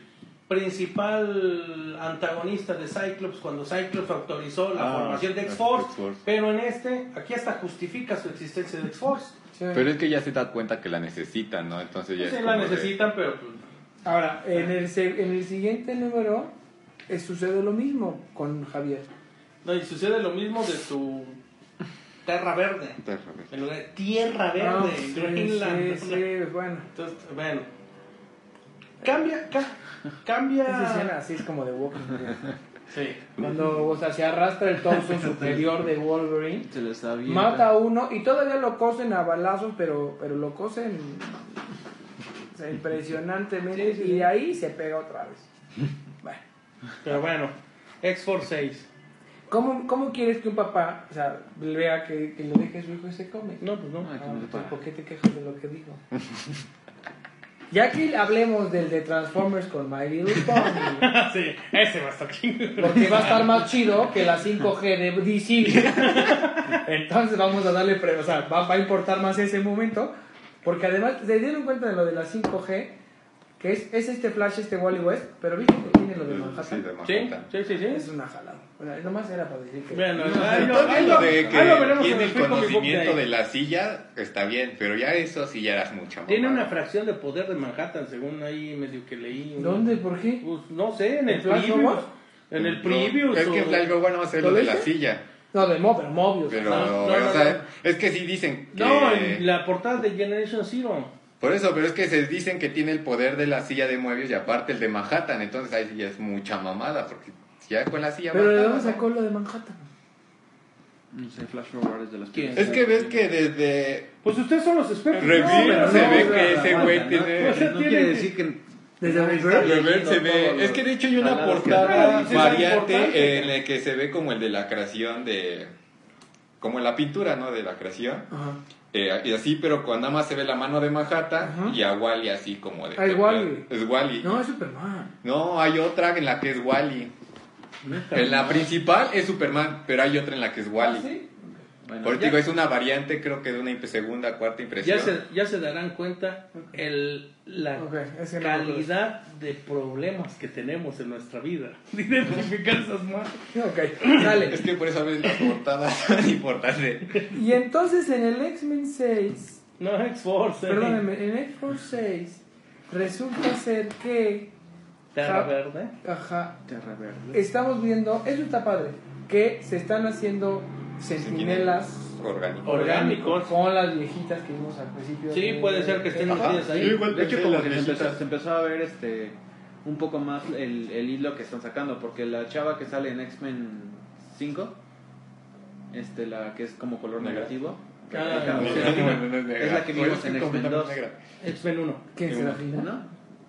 principal antagonista de Cyclops, cuando Cyclops autorizó la Ah, formación de X-Force. pero en este, aquí hasta justifica su existencia de X-Force. Sí. Pero es que ya se da cuenta que la necesitan, ¿no? Entonces ya es sí la de- necesitan, pero pues, Ahora, en el, se- en el siguiente número eh, sucede lo mismo con Javier. no, y sucede lo mismo de tu Terra Verde. En lugar de Tierra Verde, Ah, sí, Greenland. sí, sí, bueno. Entonces, bueno. Cambia, ca- cambia. Esa escena así es como de Walking Dead. Sí. Cuando, o sea, se arrastra el torso superior de Wolverine, Se mata a uno y todavía lo cosen a balazos, pero, pero lo cosen o sea, impresionantemente y de ahí se pega otra vez. Bueno. Pero bueno, X-Force 6. ¿Cómo, ¿Cómo quieres que un papá o sea, vea que, que le deje a su hijo ese cómic? No, pues no. Ay, Ah, se entonces, para. ¿Por qué te quejas de lo que dijo? Ya que hablemos del de Transformers con My Little Pony, sí, ese va a estar chingón. porque va a estar más chido que la 5G de DC. Entonces vamos a darle, pre- o sea, va, va a importar más ese momento, porque además se dieron cuenta de lo de la 5G, que es, es este Flash, este Wally West, pero viste que tiene de Sí, Manhattan. de Sí, Manhattan. sí, sí, sí. Es una jalada. Bueno, nomás era para decir que... Bueno, No, lo lo- de que tiene el conocimiento de la silla está bien, pero ya eso sí ya eras mucho. Tiene mamada. una fracción de poder de Manhattan, según ahí medio que leí. una- ¿Dónde? ¿Por qué? Pues no sé, en ¿En el preview. En el No, preview. Es que algo bueno va a ser ¿Lo de la silla. No, de Mo, pero Mobius. Pero, No, no, o no, sea, no. es que sí dicen que... No, en la portada de Generation Zero. Por eso, pero es que se dicen que tiene el poder de la silla de Moebius y aparte el de Manhattan, entonces ahí sí ya es mucha mamada, porque ya con la silla Pero ¿de dónde ¿no? sacó lo de Manhattan? No sé, Flash Forward es de las ¿Quién? Es que ves que desde Pues ustedes son los expertos. Review pero se no, ve que ese güey ¿no? tiene... No quiere decir que... Desde leyendo se ve, los es que de hecho hay una portada variante en la que se ve como el de la creación de, como en la pintura, ¿no? De la creación, Ajá. Eh, y así, pero cuando nada más se ve la mano de Manhattan Ajá. y a Wally así como de. Ah, es Wally. Es Wally. No, es Superman. No, hay otra en la que es Wally. En la principal es Superman, pero hay otra en la que es Wally. ¿Ah, sí? Bueno, Por digo, es una variante, creo que de una segunda, cuarta impresión. Ya se, ya se darán cuenta el, la Ok, ese no lo calidad de problemas que tenemos en nuestra vida. De identificar esas manos. Ok, Es dale. que por eso a veces las portadas son importantes. Y entonces en el X-Men 6, No, X-Force. eh. perdóname, en X-Force 6, resulta ser que. Terra Ja- Verde. Ajá. Terra Verde. Estamos viendo, eso está padre, que se están haciendo sentinelas Orgánico. Orgánicos. con las viejitas que vimos al principio. Sí, de- puede ser que estén metidas ahí. Sí, igual De hecho, como que se empezó, se empezó a ver este un poco más el, el hilo que están sacando, porque la chava que sale en X-Men 5, este, la que es como color Negra. negativo, Ah, no, no, no, es es la que vimos en X-Men 2. negra. X-Men 1. ¿Quién se la fina? ¿No?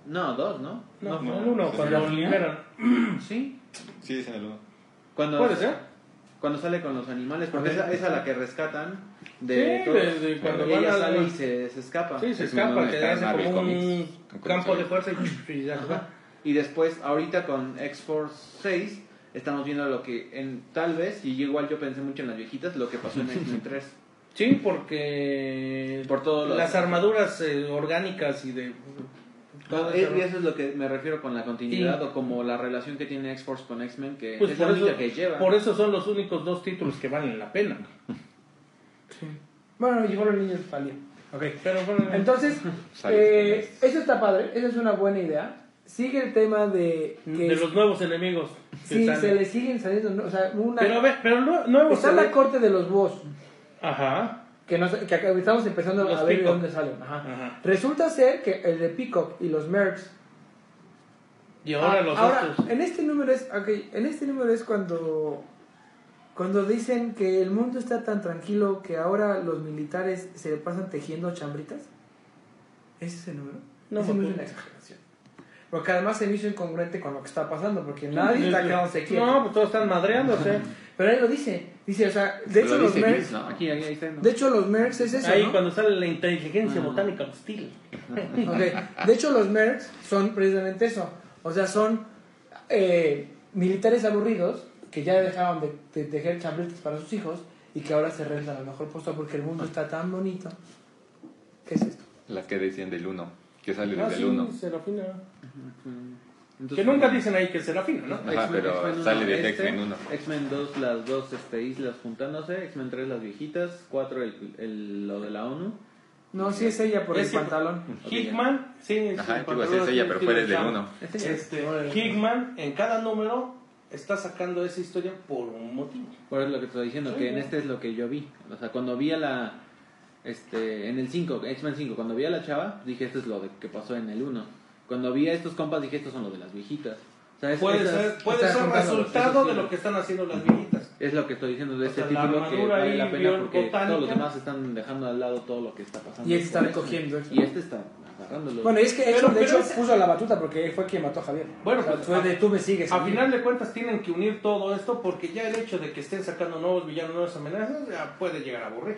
No, dos, ¿no? No, No, el 1, no, cuando liberan. Sí. Sí, es en el uno. Cuando, Puede ser. Cuando sale con los animales, porque A esa es la que rescatan de Sí, todos. de- de cuando ella van a- sale y se, se escapa. Sí, se Es escapa, que hace Marvel como un Comics. campo de fuerza y, y ya se va. Y después, ahorita con X-Force 6, estamos viendo lo que, en, tal vez, y igual yo pensé mucho en las viejitas, lo que pasó en X-Men 3. Sí, porque Por todo lo- las armaduras eh, orgánicas y de todo Eh, eso. Y eso es lo que me refiero con la continuidad o como la relación que tiene X-Force con X-Men, que Pues es por la eso, única que lleva. por eso son los únicos dos títulos que valen la pena. Sí. Bueno, llegó los niños Falia. Ok. Pero bueno, Entonces, eh, eso está padre, esa es una buena idea. Sigue el tema de que de los nuevos enemigos. sí, salen. se le siguen saliendo, o sea, una... Pero, ve- pero no, nuevos está la corte de los boss, Ajá. Que, no, sé- que estamos empezando Los a ver de dónde salen. Ajá. Ajá. Resulta ser que el de Peacock y los Mercs Y ahora Ah, los ahora, estos. en este número es, ok, en este número es cuando cuando dicen que el mundo está tan tranquilo que ahora los militares se pasan tejiendo chambritas. ¿Ese es el número? No Ese me me hizo una exageración. Porque además se me hizo incongruente con lo que está pasando, porque nadie está quedándose quieto. No, pues todos están madreándose. Pero ahí lo dice, dice, o sea, de hecho Lo los Mercs, Chris, ¿no? Aquí, ahí, ahí está. ¿no? de hecho los Mercs es eso, Ahí ¿no? cuando sale la inteligencia Ah. botánica hostil. Ok, De hecho, los Mercs son precisamente eso. O sea, son eh, militares aburridos que ya dejaron de, de tejer chambretes para sus hijos y que ahora se rentan al mejor puesto porque el mundo está tan bonito. ¿Qué es esto? Las que decían del 1, que sale Ah, desde sí, el 1. Serafina. Entonces, Que nunca dicen ahí que es Serafina, ¿no? Ajá, pero sale de este, X-Men uno. X-Men 2, las dos este, islas juntándose. X-Men 3, las viejitas. 4, el, el- lo de la ONU. No, sí es ella por Es el que- pantalón. Hickman, sí, Ajá, sí, digo, sí es ella, pero fue desde el estilo 1. Este. Hickman en cada número está sacando esa historia por un motivo. Por eso lo que estoy diciendo, que en este es lo que yo vi. O sea, cuando vi a la. Este, en el 5, X-Men 5, cuando vi a la chava, dije esto es lo de, que pasó en el 1. Cuando vi a estos compas, dije estos son los de las viejitas. O sea, es, Puede esas- ser, puede ser resultado de lo que están haciendo las viejitas. es lo que estoy diciendo de O este sea, la título que vale ahí la pena porque botánica. todos los demás están dejando al lado todo lo que está pasando. Y este está recogiendo. Y este está agarrándolo. Bueno, y es que Pero- Exxon, de hecho, ese- puso la batuta porque fue quien mató a Javier. Bueno, O sea, pues, fue de tú me sigues. A final de cuentas tienen que unir todo esto porque ya el hecho de que estén sacando nuevos villanos, nuevas amenazas, ya puede llegar a aburrir.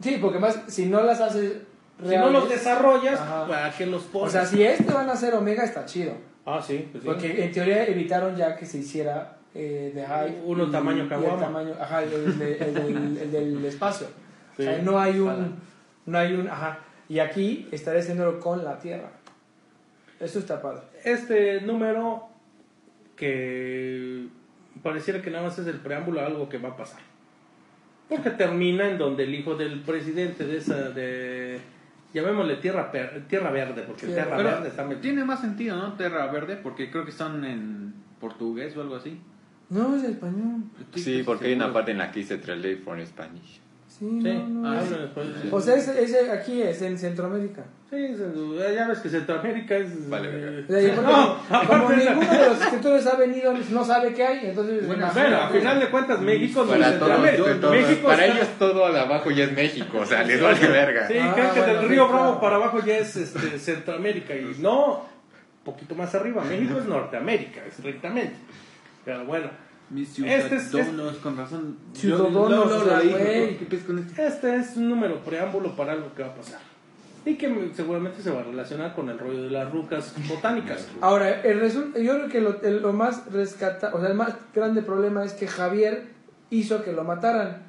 Sí, porque más, si no las haces Si no los desarrollas, Ajá. ¿para qué los O pones? sea, si este van a ser Omega, está chido. ah, sí, pues sí. Porque en teoría evitaron ya que se hiciera eh, de Hive. Uno y- tamaño y el caguama. tamaño, ajá, el, de- el del, el del espacio. Sí. O sea, no hay un. No hay un. Ajá. Y aquí estaré haciéndolo con la Tierra. Eso está padre. Este número que pareciera que nada más es el preámbulo a algo que va a pasar. Porque termina en donde el hijo del presidente de esa de llamémosle tierra per- tierra verde porque Sí, tierra verde está metido. tiene más sentido, ¿no? Terra Verde, porque creo que están en portugués o algo así. No, es español. Sí, casi porque hay una parte en la que dice Translate for Spanish. Sí, Sí, no, no. Ah, es- sí. O sea, ese, ese aquí es en Centroamérica. Sí, es- ya ves que Centroamérica es Vale, eh, No, como ninguno de los escritores ha venido, no sabe qué hay, entonces... Bueno. Bueno, a final de cuentas México no es todos, Centroamérica. todos- México para está- ellos todo de abajo ya es México, o sea, les vale verga. Sí, Ah, creen que bueno, del Río Bravo claro. para abajo ya es este, Centroamérica y no, un poquito más arriba. México es Norteamérica, estrictamente. Pero bueno, Mis Este es- ciudadanos, con razón. Ciudadanos, Yo- luego o sea, lo leí, güey. ¿Qué pez con este? este es un número preámbulo para algo que va a pasar. Y que me- seguramente se va a relacionar con el rollo de las rucas botánicas. Ahora, el yo creo que lo, el- lo más rescata, o sea, el más grande problema es que Javier hizo que lo mataran.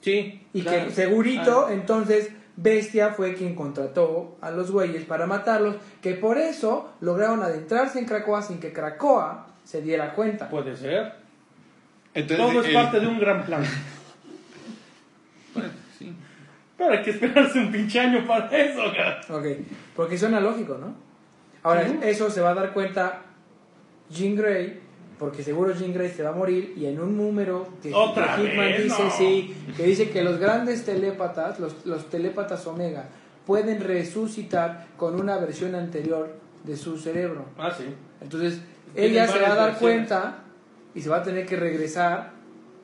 Sí, Y claro. que segurito, Ah. entonces, Bestia fue quien contrató a los güeyes para matarlos, que por eso lograron adentrarse en Krakoa sin que Krakoa se diera cuenta. Puede ser. Entonces, Todo es el- parte de un gran plan. Bueno, sí. Pero hay que esperarse un pinche año para eso, cara. Ok, porque suena lógico, ¿no? Ahora, Ujú. eso se va a dar cuenta Jean Grey, porque seguro Jean Grey se va a morir, y en un número que ¿Otra que Hickman vez? dice, No. sí, que dice que los grandes telépatas, los, los telépatas Omega, pueden resucitar con una versión anterior de su cerebro. Ah, sí. Entonces, ella se va a dar versiones. cuenta y se va a tener que regresar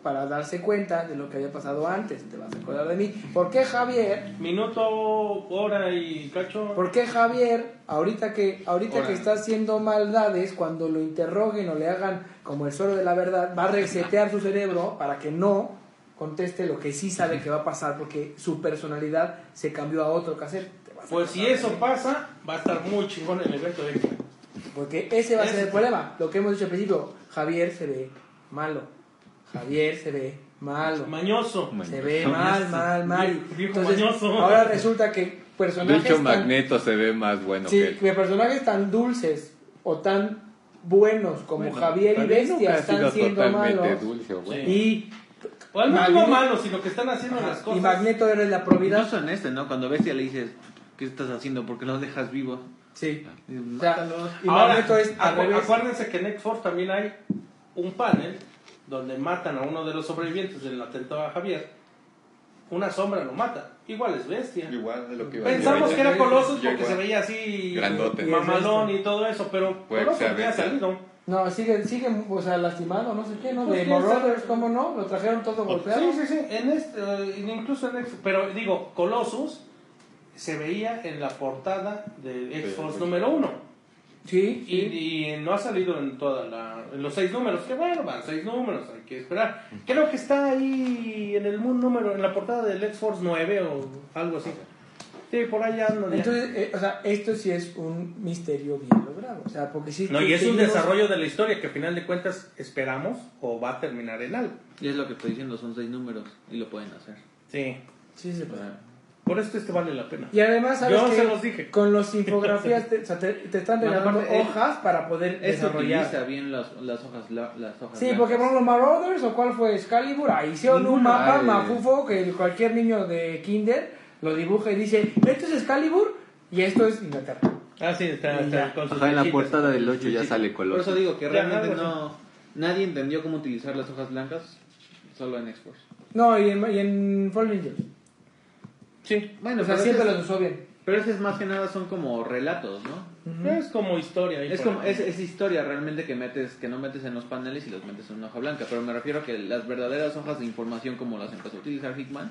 para darse cuenta de lo que había pasado antes. Te vas a acordar de mí. ¿Por qué Javier Minuto, hora y cacho. ¿Por qué Javier, ahorita que, ahorita Ahora. que está haciendo maldades, cuando lo interroguen o le hagan como el suelo de la verdad, va a resetear su cerebro para que no conteste lo que sí sabe que va a pasar porque su personalidad se cambió a otro cassette? Pues si eso pasa, va a estar muy chingón el evento de. Porque ese va a ser el problema. Lo que hemos dicho al principio, Javier se ve malo. Javier se ve malo. Mañoso. Se ve mal, mal, mal. Entonces, mañoso. ahora resulta que De personajes hecho, tan- Magneto se ve más bueno Sí, que él. que personajes tan dulces o tan buenos como Bueno, Javier y Bestia están siendo malos. dulce o bueno. Y, O al menos no Magneto- malos, sino que están haciendo las y cosas. Magneto era la probidad. Incluso en este, ¿no? Cuando Bestia le dices, ¿qué estás haciendo? ¿Por qué los dejas vivos? Sí. Y O sea, y Ahora, Magneto es al acu- revés. acuérdense que en X-Force también hay un panel donde matan a uno de los sobrevivientes del atentado a Javier. Una sombra lo mata. Igual es bestia. Igual de lo que iba Pensamos que era Colossus porque se veía así Grandote. mamalón y todo eso, pero Colossus sea ya ha bestia. salido. No, sigue, sigue, o sea, lastimado, no sé qué, ¿no? Pues De. Marauders, ¿cómo no? Lo trajeron todo golpeado. Sí, sí, sí. En este, eh, incluso en X, pero digo, Colossus se veía en la portada de X-Force número uno. Sí, Y, sí. y no ha salido en toda la, en los seis números, que bueno, van seis números, hay que esperar. Creo que está ahí en el número, en la portada del X-Force 9 o algo así. Sí, por allá ya. Entonces, eh, o sea, esto sí es un misterio bien logrado. O sea, porque sí. no, y es un desarrollo de la historia que al final de cuentas esperamos o va a terminar en algo. Y es lo que estoy diciendo, son seis números y lo pueden hacer. Sí. Sí, se puede. Por esto este vale la pena. Y además, ¿sabes Yo qué? se los dije. Con los infografías te, o sea, te, te están regalando aparte, él- hojas para poder Este desarrollar. utiliza bien las, las hojas, la- las hojas Sí, blancas. porque por ejemplo Marauders o cuál fue Excalibur, ahí hicieron un mapa Ay. mafufo que cualquier niño de kinder lo dibuja y dice, esto es Excalibur y esto es Inglaterra. Ah, sí, está, está con sus Ajá, en la portada del 8 ya sale Por color. eso digo que realmente no... Nadie entendió cómo utilizar las hojas blancas solo en X-Force. No, y en, y en Fallen Angels. Sí. Bueno, o sea, pero siempre ese los es- usó bien. Pero ese es más que nada son como relatos, ¿no? Es como historia. Es como es, es historia realmente que metes que no metes en los paneles y los metes en una hoja blanca, pero me refiero a que las verdaderas hojas de información como las empezó a utilizar Hickman,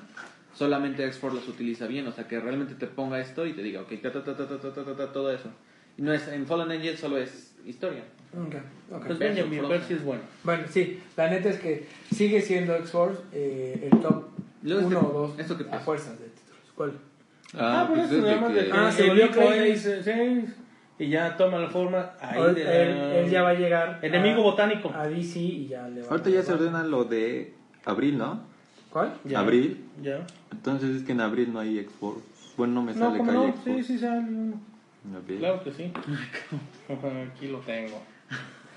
solamente X4 las utiliza bien, o sea, que realmente te ponga esto y te diga, ok, ta, ta, ta, ta, ta, ta, ta, ta, ta, todo eso. Y no es en Fallen Angel solo es historia. Ok, ok. Pues Benjamin Percy es bueno. Bueno, sí, la neta es que sigue siendo X-Force eh, el top Luego uno este- o dos ¿esto qué a pasa? fuerzas de. ¿Cuál? Ah, por pues eso es de nada más de que- que Ah, se volvió dice, sí, y ya toma la forma ahí Él, de la- él ya va a llegar Enemigo a, botánico. a DC y ya le va Ahorita a ya se ordena lo de abril, ¿no? ¿Cuál? Ya. Abril. Ya. Entonces es que en abril no hay Xbox. Bueno, no me No, sale que no, Xbox. sí, sí sale uno. Claro que sí. Aquí lo tengo.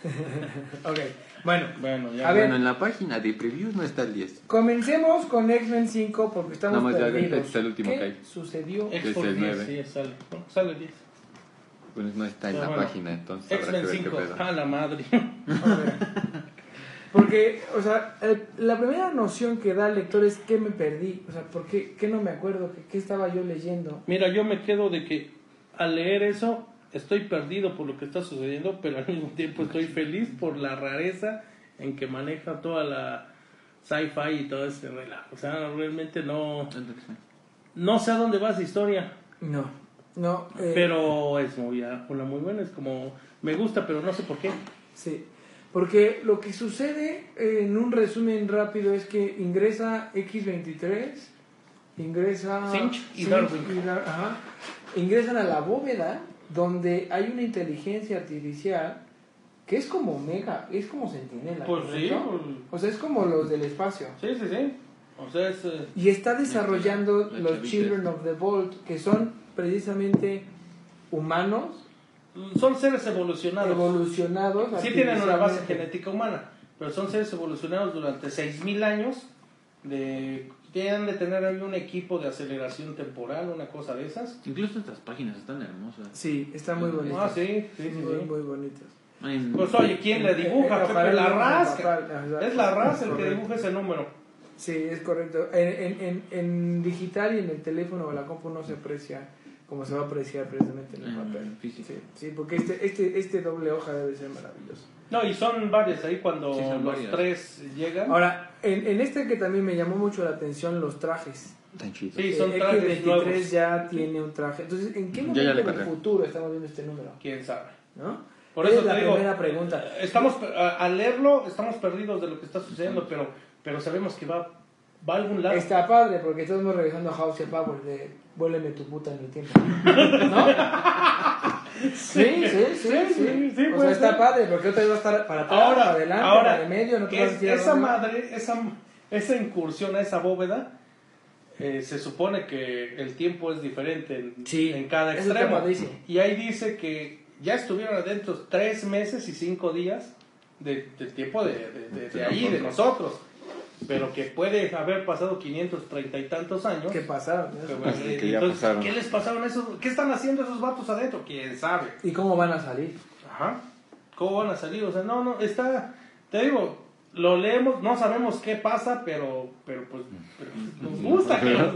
Ok, bueno, Bueno, ya. A ver. Bueno, en la página de previews no está el 10. comencemos con X-Men 5 porque estamos Nada más ya perdidos. está el último ¿Qué que hay. sucedió? Xbox Es el 10, nueve. sí, sale. No, sale 10. Pues no está en Ah, la bueno. página, entonces habrá que X-Men ver qué 5. pedo. A la madre. A ver. Porque, o sea, el- la primera noción que da el lector es que me perdí. O sea, ¿por qué, qué no me acuerdo? ¿Qué, qué estaba yo leyendo? Mira, yo me quedo de que al leer eso estoy perdido por lo que está sucediendo, pero al mismo tiempo estoy feliz por la rareza en que maneja toda la sci-fi y todo ese relajo. O sea, realmente no, no sé a dónde va esa historia, No, no. eh, pero es muy, una muy buena. Es como, me gusta, pero no sé por qué. Sí, porque lo que sucede eh, en un resumen rápido es que ingresa X23, ingresa Finch y Darwin. y Dar- ajá, ingresan a la bóveda donde hay una inteligencia artificial que es como Mega, es como Sentinela. Pues sí, pues- O sea, es como los del espacio. Sí, sí, sí. O sea, es... eh, Y está desarrollando La los Children of the Vault, que son precisamente humanos son seres evolucionados. evolucionados. Sí tienen una base genética humana, pero son seres evolucionados durante 6.000 años. De, tienen de tener ahí un equipo de aceleración temporal, una cosa de esas. Incluso estas páginas están hermosas. Sí, está muy bonito. Ah, sí, sí, sí. muy, sí. muy bonitas. Pues oye, ¿quién le dibuja? Pepe la ajá, Es la raza el que dibuja ese número. Sí, es correcto. En, en, en, en digital y en el teléfono o la compu no se aprecia como se va a apreciar precisamente en el En papel. físico. Sí, sí, porque este, este, este doble hoja debe ser maravilloso. No, y son varias ahí cuando Sí, son los varias. tres llegan. Ahora, en, en este que también me llamó mucho la atención, los trajes. Tan chido. Sí, son Eh, trajes X23 nuevos. ya tiene un traje. Entonces, ¿en qué momento del cargué. futuro estamos viendo este número? ¿Quién sabe? ¿No? Por eso es la te digo, primera pregunta. Estamos, al leerlo, estamos perdidos de lo que está sucediendo, pero, pero sabemos que va, va a algún lado. Está padre porque estamos regresando a House of Power de vuéleme tu puta en el tiempo. ¿No? Sí, sí, sí, sí. sí, sí, o puede sea, está ser. padre porque otra vez va a estar para atrás, Ahora, para adelante, ahora para el medio, no te vas a es- decir a esa madre, esa, esa incursión a esa bóveda, eh, se supone que el tiempo es diferente en, Sí, en cada extremo. Y ahí dice que ya estuvieron adentro tres meses y cinco días de, del tiempo de, de, de- de ahí, de nosotros. Pero que puede haber pasado 530 y tantos años. ¿Qué pasaron? Que, ya entonces, pasaron. ¿qué les pasaron esos? ¿Qué están haciendo esos vatos adentro? ¿Quién sabe? ¿Y cómo van a salir? Ajá. ¿Cómo van a salir? O sea, no, no, está, te digo, lo leemos, no sabemos qué pasa, pero, pero pues, pero nos gusta que nos-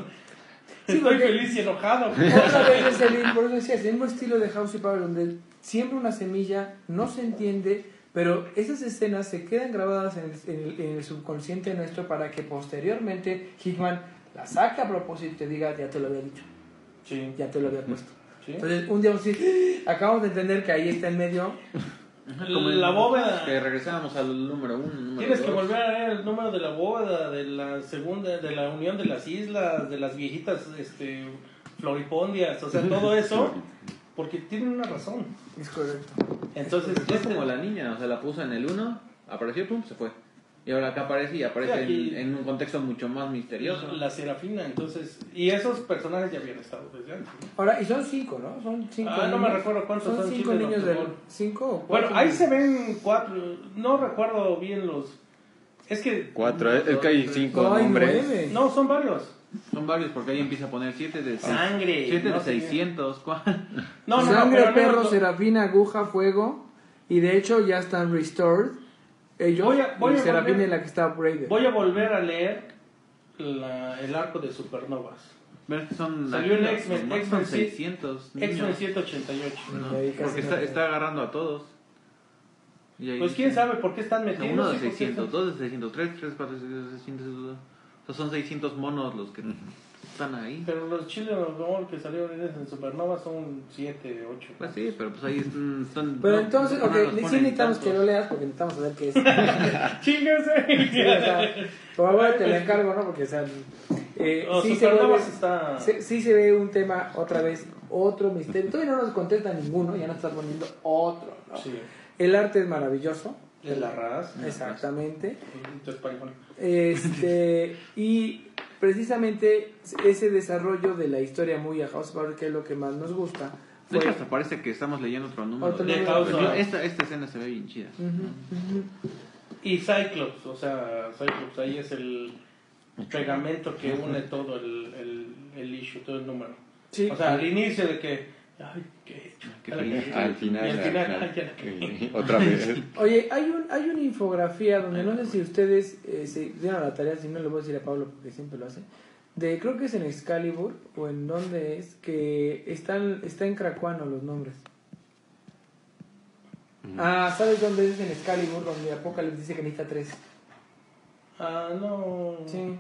Sí, Estoy porque- feliz y enojado. Por eso decía, es el mismo estilo de House of Power donde siembra una semilla, no se entiende, pero esas escenas se quedan grabadas en el, en el- en el subconsciente nuestro para que posteriormente Hickman la saque a propósito y te diga, ya te lo había dicho, Sí, ya te lo había puesto. sí. Entonces, un día vamos a decir, "Ah, acabamos de entender que ahí está en medio. Como en- La bóveda. Que regresábamos al número uno. número Tienes que dos. volver a ver el número de la bóveda, de la segunda, de la unión de las islas, de las viejitas este, floripondias, o sea, todo eso, porque tienen una razón. Es correcto. Entonces, Es como la niña, o sea, la puso en el 1, apareció, pum, se fue. Y ahora acá aparece y aparece Sí, aquí- en, en un contexto mucho más misterioso. la serafina, entonces, y esos personajes ya habían estado desde antes. ¿no? Ahora, y son cinco, ¿no? Son cinco. Ah, no me recuerdo cuántos son cinco Chile niños de del. ¿Cinco o Bueno, cuatro ahí niños? se ven cuatro, no recuerdo bien los... Es que... Cuatro, es que hay cinco No, hay nombres. nueve. No, son varios. Son varios, porque ahí empieza a poner 7 de Sangre, 7 no de sé qué. 600. ¿cuál? No, no, Sangre, no, perro, no, serafina, aguja, fuego. Y de hecho ya están restored. Ellos. Voy a- voy y a serafina volver- es la que está upgraded. Voy a volver a leer la- el arco de Supernovas. Son, Salió los- X-Men, los más X-Men son sí. 600 niños. X-Men 188. No, porque está, está agarrando a todos. Y ahí Pues quién sabe por qué están metidos. Uno de y por qué 600, están- dos de 600, tres, tres, cuatro, seis, 600. Sea, son 600 monos los que están ahí. Pero los chiles que salieron en Supernova son 7, 8. Pues sí, pero pues ahí están. Pero no- entonces, no ok, los sí necesitamos tantos. que lo leas porque necesitamos saber qué es. ¡Chíngase! Sí, o sea, por favor te lo encargo, ¿no? Porque, o sea, eh, Oh, sí, se vuelve- está- se- sí se ve un tema, otra vez, otro misterio. Todavía no nos contesta ninguno, ya nos está poniendo otro, ¿no? Sí. El arte es maravilloso. De la raza. Exactamente. Español. Este, y precisamente ese desarrollo de la historia muy a House of Cards, que es lo que más nos gusta. De hecho, hasta parece que estamos leyendo otro número. Otro De número. Esta, esta escena se ve bien chida. Y Cyclops, o sea, Cyclops ahí es el pegamento que une todo el, el, el issue, todo el número. Sí. O sea, al inicio de que, ay, qué Ya feliz. Al final, al ya Otra vez. Oye, hay, un, hay una infografía donde no sé si ustedes eh, se dieron la tarea, si no le voy a decir a Pablo porque siempre lo hace, de creo que es en Excalibur o en donde es, que están, está en cracuano los nombres. Ah, ¿sabes dónde es en Excalibur? Donde Apocalypse dice que necesita tres. Ah, no. Sí.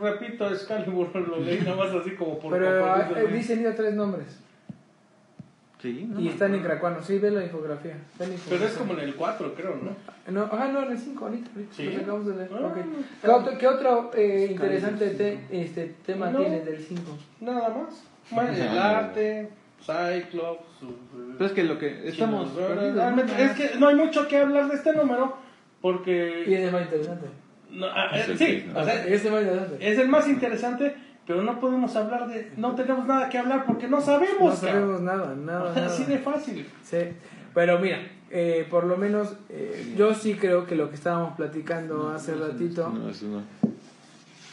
Repito, Excalibur lo leí nada más así como por Pero eh, dice necesita tres nombres. Sí, no Y están en cracuano. Sí, ve la infografía. ve la Pero es infografía. como en el 4, creo, ¿no? No, ah, no, en el 5 ahorita. Sí. los acabamos de leer. Ah, ok. no, ¿Qué otro, qué otro, eh, interesante te- este, tema No. tienes del 5? Nada más. Bueno, el arte, Cyclops. Pero es que lo que estamos. Realmente, ¿no? es que no hay mucho que hablar de este número porque. Y es el más interesante. no, ah, Es eh, el sí, o sea, Es el más interesante. es el más interesante, pero no podemos hablar de. No tenemos nada que hablar porque no sabemos. No sabemos nada, nada. nada. Así de fácil. Sí. Pero mira, eh, por lo menos eh, yo sí creo que lo que estábamos platicando hace ratito. No, eso no.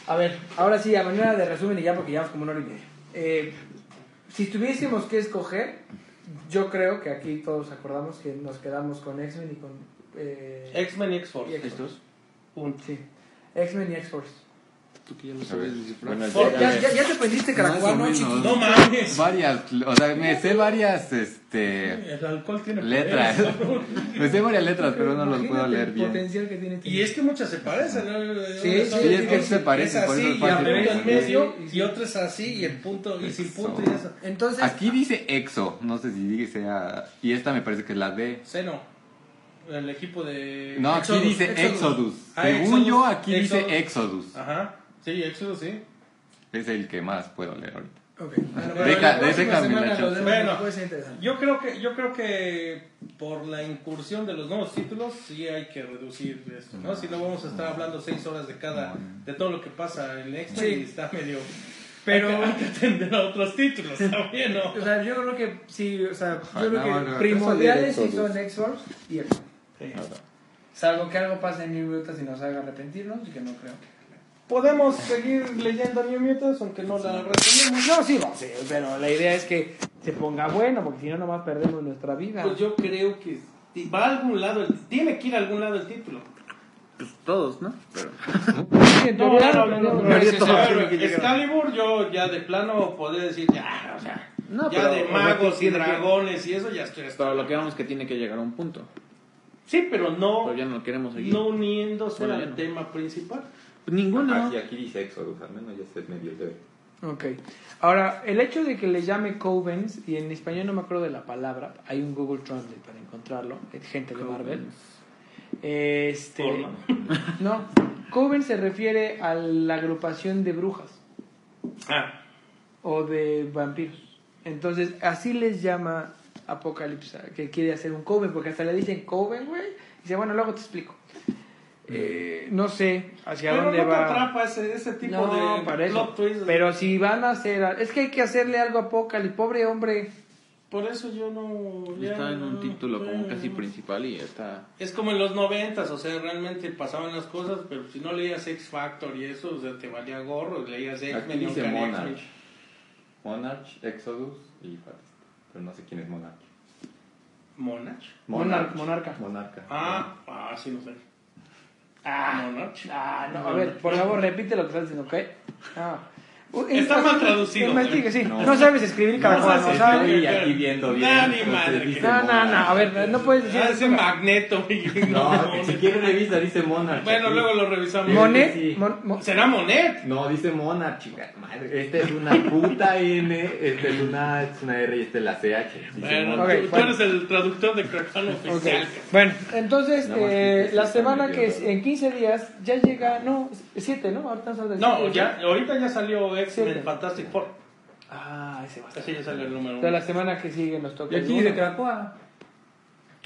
A ver, ahora sí, a manera de resumen y ya porque llevamos como una hora y media. Eh, si tuviésemos que escoger, yo creo que aquí todos acordamos que nos quedamos con X-Men y con... eh, X-Men y X-Force. y X-Force. Estos. Punto. Sí, X-Men y X-Force. Tú que ya sabes descifrar. bueno, Oh, ya- ya, ya, te aprendiste Más o caracuano, menos. chiquito. No mames. Varias, o sea, me sé varias, este, El alcohol tiene letras. poderes, cabrón. Me sé varias letras, pero no los puedo leer el bien. potencial que tiene. Y es que muchas se parecen, ¿no? Sí, sí, es que se parecen, es por eso así, es y fácil el de punto en medio, Sí, sí. y otro es así, y el punto, y sin punto, y eso. Entonces, Aquí dice EXO, no sé si dice a... Y esta me parece que es la D. Seno, el equipo de... No, aquí Exodus, dice Exodus. Exodus. Ah, Según Exodus, yo, aquí dice. Exodus. Ajá, sí, Exodus, sí. Es el que más puedo leer ahorita. Ok. Bueno, Deja- ser interesante. Yo creo que yo creo que por la incursión de los nuevos títulos sí hay que reducir esto, ¿no? Si no vamos a estar hablando seis horas de cada de todo lo que pasa en Extra Sí. y está medio Pero- hay que, atender a otros títulos también, ¿no? O sea, yo creo que sí, o sea, yo creo que primordiales de sí son X-Force y X. Salvo que algo pase en New Mutants y nos haga arrepentirnos, y que no creo. Podemos seguir leyendo New Mutants, aunque no la retenemos. No, sí, no, sí, pero la idea es que se ponga bueno, porque si no, nomás perdemos nuestra vida. Pues yo creo que va a algún lado, el, tiene que ir a algún lado el título. Pues todos, ¿no? Pero... Excalibur, yo ya de plano podría decir, ya, o sea, ya de magos y dragones y eso, ya estoy hasta. Pero lo que vamos es que tiene que llegar a un punto. Sí, pero no. Pero ya no queremos seguir. No uniéndose bueno, al tema principal. Ninguno. Aquí, aquí dice Exodus, al menos ya sé medio. Ok. Ahora, el hecho de que le llame Covens, y en español no me acuerdo de la palabra, hay un Google Translate para encontrarlo, es gente de Marvel. Este, no, Coven se refiere a la agrupación de brujas. Ah, o de vampiros. Entonces, así les llama Apocalipsa, que quiere hacer un coven, porque hasta le dicen coven, güey. Y dice, bueno, luego te explico. Eh, no sé hacia Pero dónde no te va. atrapa ese, ese tipo No, de para eso. plot twist. Pero si van a hacer. Es que hay que hacerle algo a Apocalipsis, pobre hombre. Por eso yo no... ya Está en un no- título como eh, casi principal y está... Es como en los noventas, o sea, realmente pasaban las cosas, pero si no leías X Factor y eso, o sea, te valía gorro, leías X-Men y dice Monarch. Monarch, Exodus y Fatista. Pero no sé quién es Monarch. Monarch. Monarca. Monarca. Monarca. Ah, ah, sí, no sé. Ah, ah, no, a ver, por favor, repite lo que estás diciendo, ¿ok? Ah. Está mal traducido. Investigue, sí. No. No, sabes escribir cada No cual, sabes no sabes. Estoy aquí viendo bien. Nah, ni madre, No, no, no, a ver, no puedes decir Ah, ese magneto. No, ni siquiera revisa, dice Monarch. Bueno, luego lo revisamos. Monet, Sí. Mon- Mon- ¿Será Monet? No, dice Monarch, chinga madre. Esta es una puta N, esta es una, es una R y esta es la CH. Dice Bueno, Monarch. Ok, tú, tú bueno. eres el traductor de Cracano oficial. Bueno, entonces, eh, sí la semana que es en 15 días ya llega, no, 7, ¿no? Ahorita No, ya, ahorita ya salió X-Men Sí. Fantastic Four. Ah, ese va a estar. Así ya salió el número uno. la semana que sigue nos toca. Y aquí dice Krakoa.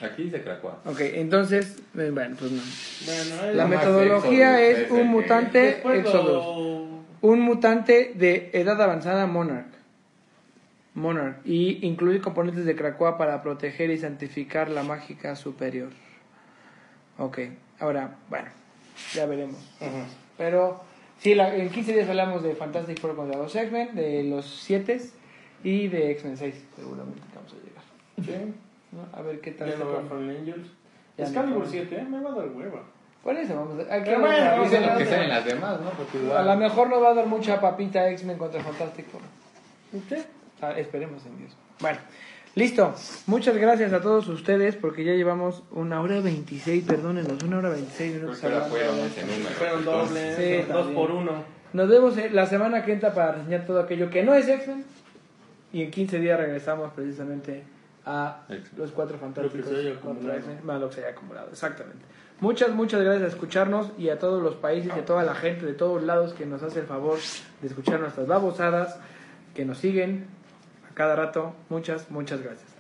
Aquí dice Krakoa. Ok, entonces, eh, bueno, pues no. Bueno, La metodología Exodus, es un que- mutante Exodus. lo- Un mutante de edad avanzada Monarch. Monarch. Y incluye componentes de Krakoa para proteger y santificar la mágica superior. Ok, ahora, bueno, ya veremos. Pero sí, la- en 15 días hablamos de Fantastic Four contra los X-Men, de los 7 y de X-Men 6, seguramente que vamos a llegar. Sí. ¿no? A ver qué tal. Ya no va pone. Fallen Angels. Ya Excalibur no. 7, ¿eh? me va a dar hueva. Por eso vamos a... aquí vamos bueno, a- vamos Dicen a- lo que salen las demás, ¿no? Porque A igual. lo mejor nos va a dar mucha papita X-Men contra Fantastic Four. ¿Usted? Ah, esperemos en Dios. Bueno, listo. Muchas gracias a todos ustedes porque ya llevamos una hora 26, perdónenos, una hora 26 minutos. Fueron de 11 esto. números. Fueron dobles, Sí, dos también. por uno. Nos vemos eh, la semana que entra para reseñar todo aquello que no es X-Men. Y en 15 días regresamos precisamente a los cuatro fantásticos. Lo que se haya acumulado. X-Men, más lo que se haya acumulado, exactamente. Muchas, muchas gracias a escucharnos y a todos los países y a toda la gente de todos lados que nos hace el favor de escuchar nuestras babosadas, que nos siguen cada rato. Muchas, muchas gracias.